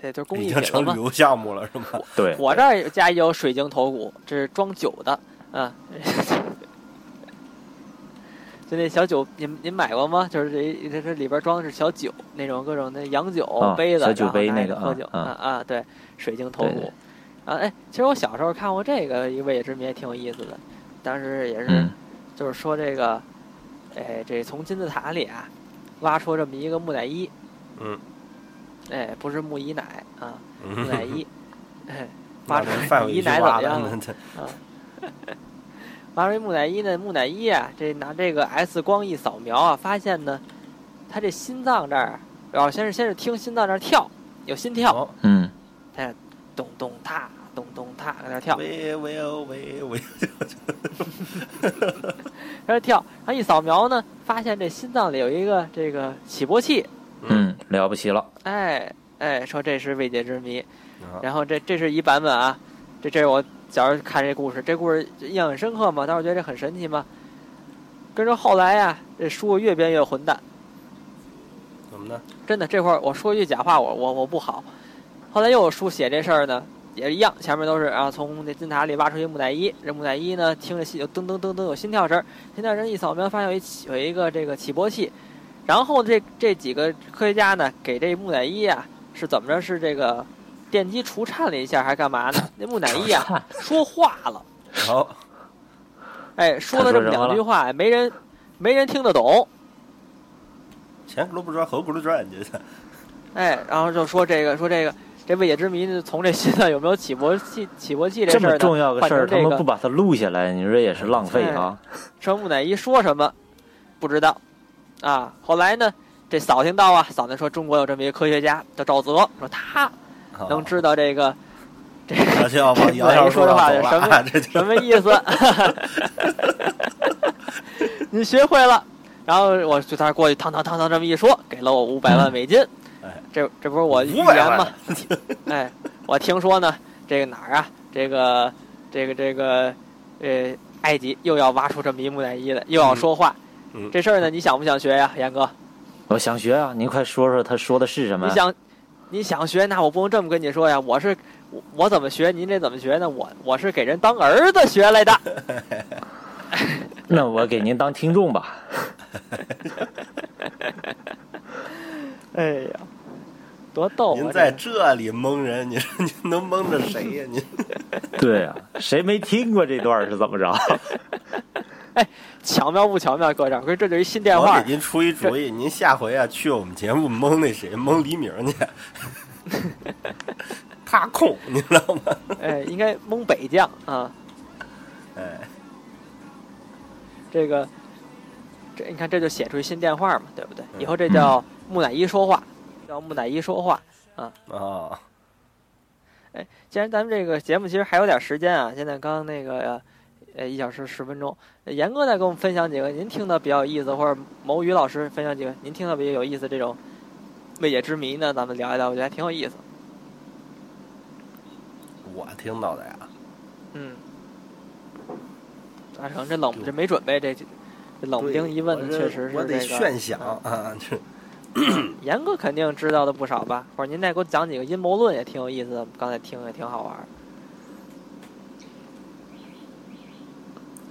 这都是工艺已？经成旅游项目了，是吗？对，我这儿家也有水晶头骨，这是装酒的啊。就那小酒，您您买过吗？就是这这这里边装的是小酒，那种各种那洋酒、啊杯子，小酒杯那个喝酒啊啊啊，对，水晶头骨。啊，哎，其实我小时候看过这个一个未解之谜，也挺有意思的。当时也是，嗯就是说这个，哎，这从金字塔里啊，挖出这么一个木乃伊，嗯，哎，不是木姨奶啊，<laughs> 木乃嗯，<laughs> 伊，哎，那挖出这范围姨奶怎样啊？<laughs> 那这挖出一木乃伊呢，木乃伊啊，这拿这个 X 光一扫描啊，发现呢，他这心脏这儿，然后先是先是听心脏这儿跳，有心跳，哦，嗯，咚咚踏，咚咚踏，在那儿跳，喂喂哦喂喂，<laughs> 在那儿跳，然后一扫描呢，发现这心脏里有一个这个起搏器，嗯，了不起了，哎哎，说这是未解之谜。啊。然后这这是一版本啊，这这是我小时候看这故事，这故事印象很深刻嘛，当时觉得这很神奇嘛。跟着后来呀，这书越编越混蛋，怎么呢？真的这块儿我说一句假话，我我我不好。后来又有书写这事儿呢，也是一样，前面都是啊，从这金塔里挖出一木乃伊，这木乃伊呢听着心有噔噔噔噔有心跳声，心跳声一扫描发现有一起有一个这个起搏器，然后这这几个科学家呢给这木乃伊啊是怎么着是这个电机除颤了一下还干嘛呢？<coughs> 那木乃伊啊说话了，好，哎，说了这么两句话，没人没人听得懂，前轱辘不转后轱辘转，这是 <laughs> 哎，然后就说这个说这个这未解之谜，从这心脏有没有起搏器起搏器这事儿这，么重要个事儿，他们不把它录下来，你说也是浪费啊。说木乃伊说什么不知道啊。后来呢，这嫂听到啊，嫂子说中国有这么一个科学家叫赵泽，说他好能知道这个 <laughs> 这个而且要往这杨教授说的话什么什么意思？<laughs> 你学会了，然后我就在那儿过去，堂堂堂堂这么一说，给了我五百万美金。哎，这这不是我预500言吗？<laughs> 哎，我听说呢，这个哪儿啊？这个这个这个呃，埃及又要挖出这么一木乃伊来，又要说话。嗯这事儿呢，你想不想学呀，严哥？我想学啊，您快说说他说的是什么你？想你想学，那我不能这么跟你说呀。我是我我怎么学，您这怎么学呢？我我是给人当儿子学来的。那我给您当听众吧。哎呀，多逗啊！您在这这里蒙人，你说您能蒙着谁呀？您对啊，谁没听过这段是怎么着？<laughs> <laughs> 巧妙不巧妙，搁这儿，可是这就是一新电话我话给。您出一主意，您下回啊去我们节目蒙那谁，蒙黎明去，<laughs> 他控，你知道吗？<laughs> 哎，应该蒙北将啊。哎，这个，这你看这就写出一新电话嘛，对不对？嗯以后这叫木乃伊说话，叫木乃伊说话。啊，既然咱们这个节目其实还有点时间啊，现在刚那个呃一小时十分钟，呃严哥再给我们分享几个您听的比较有意思，或者某宇老师分享几个您听的比较有意思这种未解之谜呢，咱们聊一聊，我觉得还挺有意思。我听到的呀，嗯，大成这冷这没准备，这这冷不丁一问的确实是我得这个炫想啊，这严哥肯定知道的不少吧？或者您再给我讲几个阴谋论也挺有意思的，刚才听也挺好玩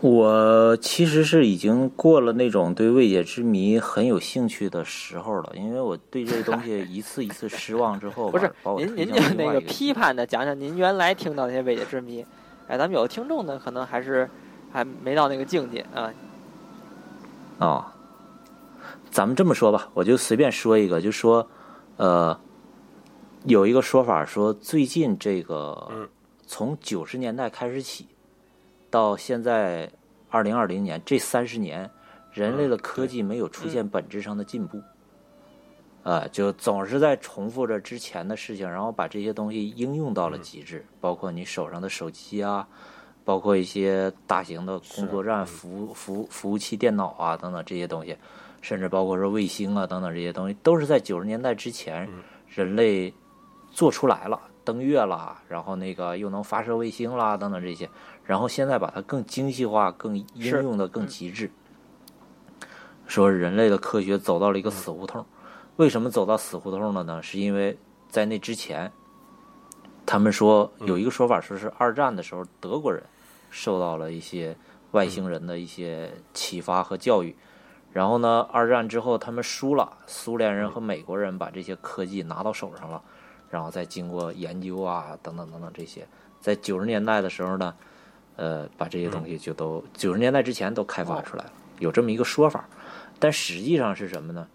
我其实是已经过了那种对未解之谜很有兴趣的时候了，因为我对这东西一次一次失望之后，<laughs> 不是您您就那个批判的讲讲您原来听到那些未解之谜，哎，咱们有的听众呢可能还是还没到那个境界啊。啊、咱们这么说吧，我就随便说一个，就说，呃，有一个说法说，最近这个嗯从九十年代开始起，到现在二零二零年这三十年，人类的科技没有出现本质上的进步，啊、就总是在重复着之前的事情，然后把这些东西应用到了极致，包括你手上的手机啊，包括一些大型的工作站、服务服务服务器电脑啊等等这些东西，甚至包括说卫星啊等等这些东西，都是在九十年代之前人类做出来了，登月啦，然后那个又能发射卫星啦等等这些，然后现在把它更精细化、更应用的更极致。说人类的科学走到了一个死胡同，为什么走到死胡同了呢？是因为在那之前，他们说有一个说法，说是二战的时候德国人受到了一些外星人的一些启发和教育，然后呢，二战之后他们输了，苏联人和美国人把这些科技拿到手上了，然后再经过研究啊等等等等这些，在九十年代的时候呢，呃，把这些东西就都九十年代之前都开发出来了，有这么一个说法，但实际上是什么呢？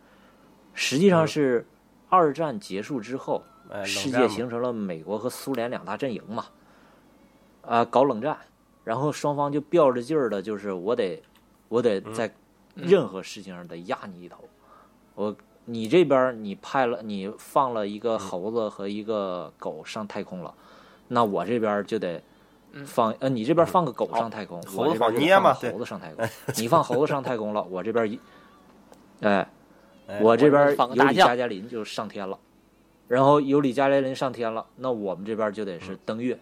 实际上是二战结束之后，哎，世界形成了美国和苏联两大阵营嘛，啊，搞冷战，然后双方就吊着劲儿的，就是我得我得在嗯。任何事情上得压你一头，我你这边你派了你放了一个猴子和一个狗上太空了，那我这边就得嗯放呃你这边放个狗上太空，猴子我这边儿就好捏嘛猴子上太空，你放猴子上太空了，我这边一哎。哎我这边有李加加林就上天了，然后有李加加林上天了，那我们这边就得是登月，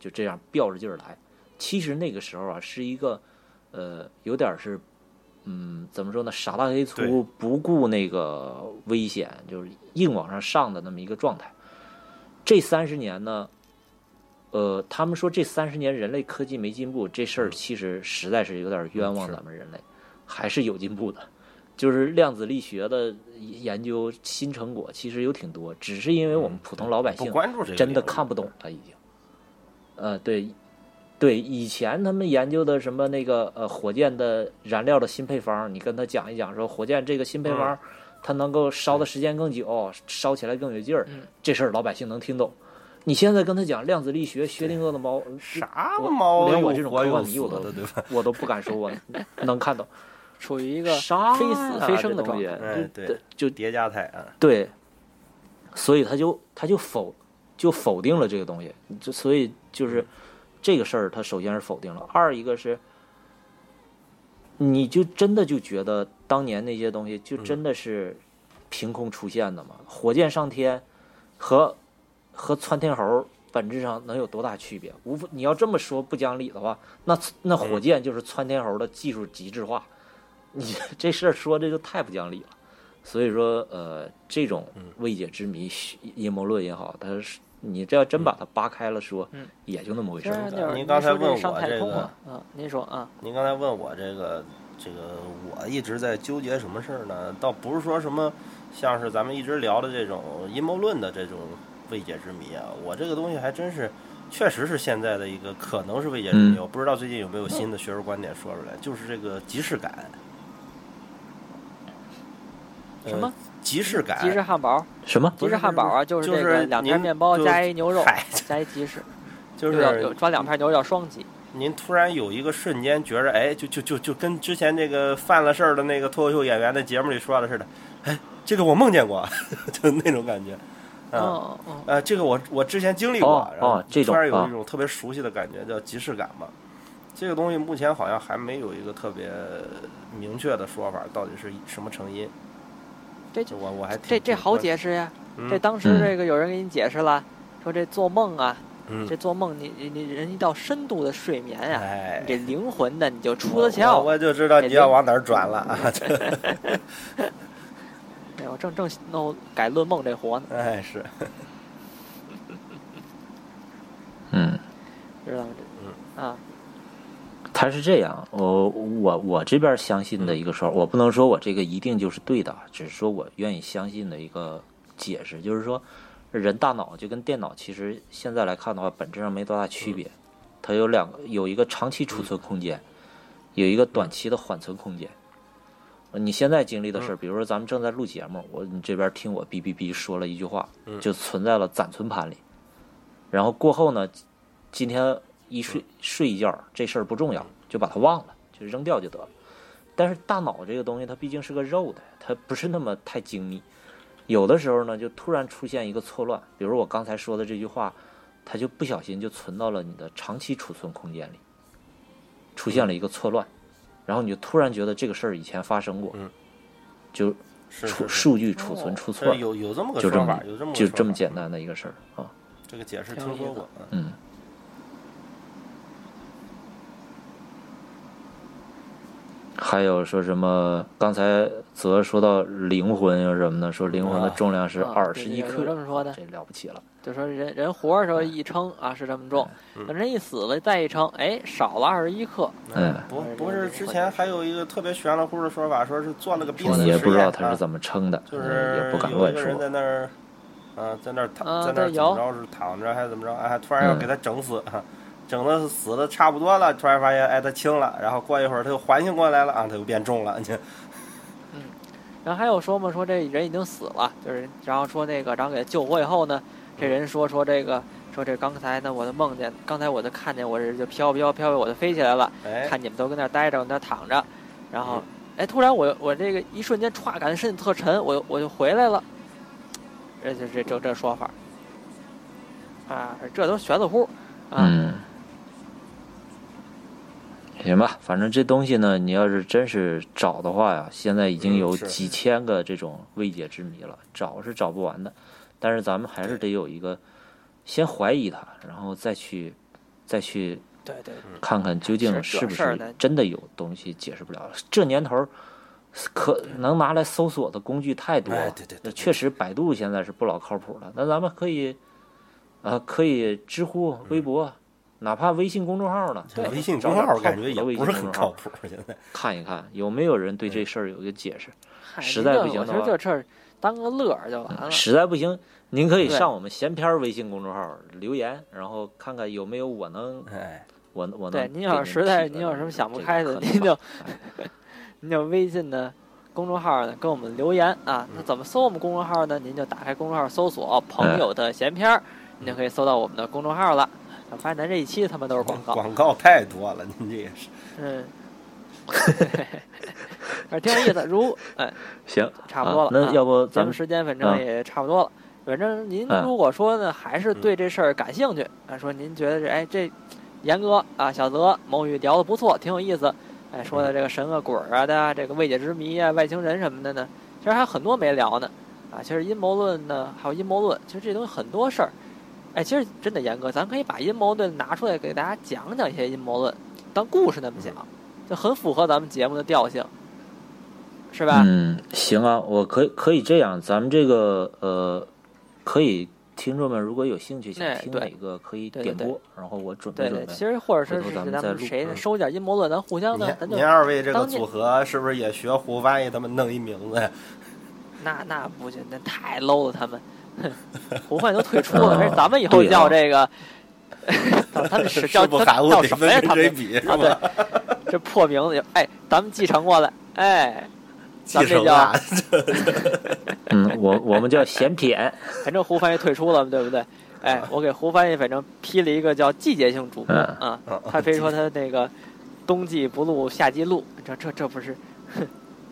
就这样吊着劲儿来。其实那个时候啊，是一个呃，有点是嗯，怎么说呢，傻大黑粗，不顾那个危险，就是硬往上上的那么一个状态。这三十年呢，呃，他们说这三十年人类科技没进步，这事儿其实实在是有点冤枉咱们人类，还是有进步的。就是量子力学的研究新成果其实有挺多，只是因为我们普通老百不姓真的看不懂了，已经。呃，对，对，以前他们研究的什么那个呃火箭的燃料的新配方，你跟他讲一讲，说火箭这个新配方，它能够烧的时间更久，烧起来更有劲儿，嗯这事儿老百姓能听懂。你现在跟他讲量子力学、薛定谔的猫，啥猫连我这种科幻迷我都，对吧？我都不敢说我 <laughs> 能看到。处于一个啥非死呀非生的状态哎对就就叠加态啊，对，所以他就他就否就否定了这个东西，就所以就是这个事儿，他首先是否定了，二一个是，你就真的就觉得当年那些东西就真的是凭空出现的吗？火箭上天和和窜天猴本质上能有多大区别？无非你要这么说不讲理的话，那那火箭就是窜天猴的技术极致化，你 <laughs> 这事儿说的就太不讲理了。所以说，呃，这种未解之谜、阴谋论也好，它是你这要真把它扒开了说，嗯也就那么回事儿。您刚才问我这个啊啊，您说啊，您刚才问我这个这个，我一直在纠结什么事儿呢？倒不是说什么像是咱们一直聊的这种阴谋论的这种未解之谜啊，我这个东西还真是。确实是现在的一个可能是未解之谜，嗯我不知道最近有没有新的学术观点说出来，就是这个即视感。什么呃即视感？即视汉堡，什么？即视汉堡啊，就是就是这个两片面包加一牛肉，嗨，<laughs> 加一即视，就是抓两片牛肉叫双击，您突然有一个瞬间觉着，哎，就就就就跟之前那个犯了事儿的那个脱口秀演员的节目里说的似的，哎，这个我梦见过，<laughs> 就那种感觉。啊，哦哦，呃，这个我我之前经历过，哦然后哦这种突然有啊。一种特别熟悉的感觉，叫即视感嘛。这个东西目前好像还没有一个特别明确的说法，到底是什么成因？这我我还挺这这好，解释呀，嗯。这当时嗯。这个有人给你解释了，说这做梦啊，嗯。这做梦你你你人一到深度的睡眠呀，哎你，这灵魂呢你就出我了窍，我我就知道你要往哪儿转了啊！<laughs> 哎我正正弄改论梦这活呢，哎，是，<laughs> 嗯，知道吗？嗯啊，他是这样，我我我这边相信的一个说法，我不能说我这个一定就是对的，只是说我愿意相信的一个解释，就是说，人大脑就跟电脑其实现在来看的话，本质上没多大区别，它有两个，有一个长期储存空间，有一个短期的缓存空间。呃你现在经历的事儿，比如说咱们正在录节目，我你这边听我哔哔哔说了一句话，就存在了暂存盘里，然后过后呢，今天一睡睡一觉，这事儿不重要，就把它忘了，就扔掉就得了。但是大脑这个东西，它毕竟是个肉的，它不是那么太精密。有的时候呢，就突然出现一个错乱，比如我刚才说的这句话，它就不小心就存到了你的长期储存空间里，出现了一个错乱，然后你就突然觉得这个事儿以前发生过，嗯就储数据储存出错，有有这么个就这么说法，有这么就这么简单的一个事儿啊。这个解释听说过，嗯嗯，还有说什么？刚才则说到灵魂有什么呢？说灵魂的重量是啊二十一克，么说的，这了不起了。就说人人活着时候一称啊是这么重，等人一死了再一称，哎少了二十一克，嗯。不不是之前还有一个特别玄乎的说法，说是做了个濒死实验，也不知道他啊是怎么称的，就嗯是也不敢有一个人乱说。在那儿，啊，在那儿躺，啊在那儿对有怎么着是躺着还是怎么着？哎，突然要嗯。给他整死，啊整的死的差不多了，突然发现哎他轻了，然后过一会儿他又缓醒过来了啊，他又变重了，嗯。然后还有说嘛，说这人已经死了，就是然后说那个，然后给他救活以后呢，这人说说这个说这刚才呢，我的梦见，刚才我就看见我这就飘飘飘，我就飞起来了，哎，看你们都跟那儿待着，跟那躺着，然后，哎，突然我我这个一瞬间歘，感觉身体特沉，我我就回来了，这就这这这说法，啊，这都玄乎乎，啊，嗯，行吧，反正这东西呢，你要是真是找的话呀，现在已经有几千个这种未解之谜了，找是找不完的。但是咱们还是得有一个，先怀疑它，然后再去，再去对对，看看究竟是不是真的有东西解释不了。这年头，可能拿来搜索的工具太多了。哎对对对对确实，百度现在是不老靠谱了。那咱们可以，啊，可以知乎、微博，哪怕微信公众号呢，对微信公号靠谱的微感觉也不是信公众号很靠谱，现在。看一看有没有人对这事儿有一个解释。嗨实在不行的话觉得这事儿当个乐儿就完了。实在不行，您可以上我们闲篇儿微信公众号留言，然后看看有没有我能哎，我我能对，您要是实在您有什么想不开的，您就 <laughs> 您就微信的公众号呢跟我们留言啊。那怎么搜我们公众号呢？您就打开公众号搜索“朋友的闲篇儿”，您就可以搜到我们的公众号了。我发现咱这一期他妈都是广告，广告太多了，您这也是。嗯，<laughs> <laughs> 反正挺有意思。如 <laughs> 哎，行，差不多了啊那啊要不咱们目时间反正啊也差不多了。反正您嗯如果说呢，还是对这事儿感兴趣啊，说您觉得这哎这严哥啊、小泽、某宇聊的不错，挺有意思，哎说的这个神啊、鬼啊的这个未解之谜啊、外星人什么的呢，其实还有很多没聊呢啊。其实阴谋论呢，还有阴谋论，其实这东西很多事儿。哎，其实真的严哥，咱可以把阴谋论拿出来给大家讲讲一些阴谋论，当故事那么讲，就很符合咱们节目的调性，是吧？嗯，行啊，我可以可以这样，咱们这个呃，可以听众们如果有兴趣想听哪个，可以点播，然后我准备对对，准备。其实或者是咱们谁嗯收点阴谋论，咱互相的，您您二位这个组合是不是也学胡翻译他们弄一名字呀？<laughs> 那那不行，那太 low 了，他们，哼 <laughs> 胡范都退出了，哦而且咱们以后叫这个，<laughs> 他们是叫叫什么呀？他们谁比啊，对？，这破名字就，哎，咱们继承过来，哎，咱继承们这叫啊，<laughs> 嗯，我我们叫闲谝，反正胡翻译退出了，对不对？哎，我给胡翻译反正批了一个叫季节性主播嗯啊，嗯他非说他那个冬季不录，夏季录，这这这不是，哼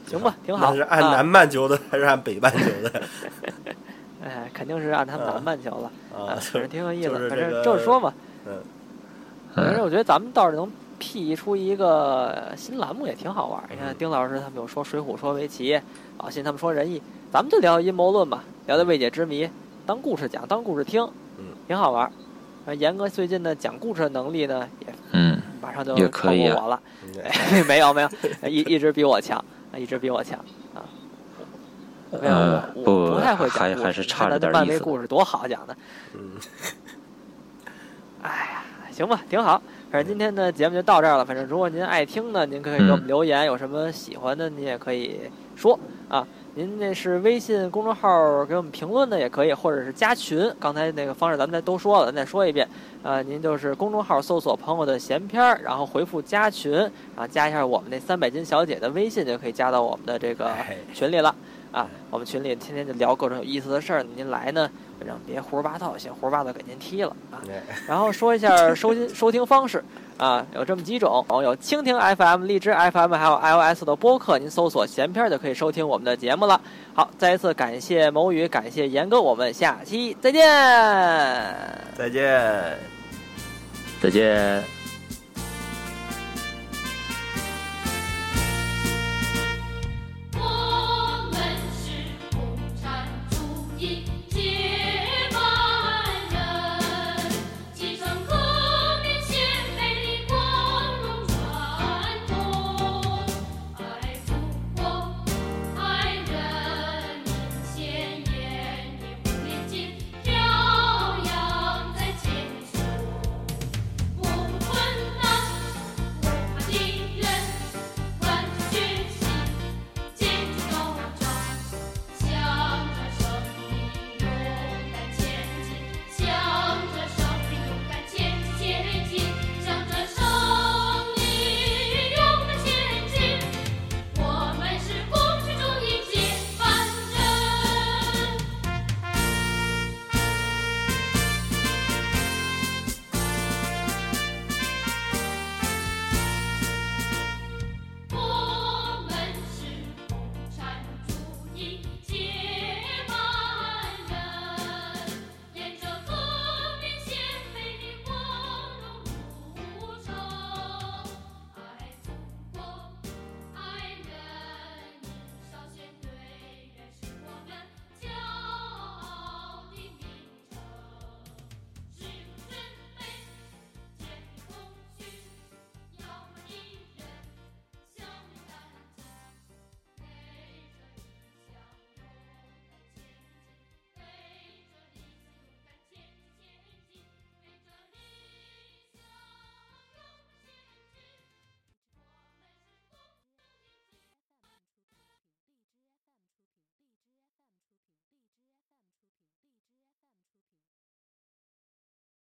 行吧，挺好。那是按啊南半球的还是按北半球的？<laughs> 哎，肯定是按他们南半球了，啊，反正挺有意思。反正就是这个就是说嘛，嗯，嗯反正我觉得咱们倒是能辟出一个新栏目，也挺好玩儿。你看嗯丁老师他们有说《水浒》，说围棋，老信他们说仁义，咱们就聊阴谋论吧，聊聊未解之谜，当故事讲，当故事听，嗯，挺好玩儿。呃严哥最近呢讲故事的能力呢，也嗯，马上就也超过我了。<laughs> 没有没有，一一直比我强，一直比我强啊。没有，呃我不我不太会讲还还是差着你看咱点意思漫威故事多好讲的。嗯，哎呀，行吧，挺好。反正今天的节目就到这儿了。反正如果您爱听呢，您可以给我们嗯留言，有什么喜欢的您也可以说啊。您那是微信公众号给我们评论的也可以，或者是加群。刚才那个方式咱们再都说了，咱再说一遍。呃，您就是公众号搜索“朋友的闲篇儿”，然后回复加群，然后加一下我们那三百斤小姐的微信，就可以加到我们的这个哎群里了。啊，我们群里天天就聊各种有意思的事儿，您来呢，反正别胡说八道，先胡说八道给您踢了啊。哎然后说一下收听收听方式啊，有这么几种，有蜻蜓 FM、荔枝 FM，还有 iOS 的播客，您搜索“闲篇”就可以收听我们的节目了。好，再一次感谢某宇，感谢严哥，我们下期再见。再见。再见。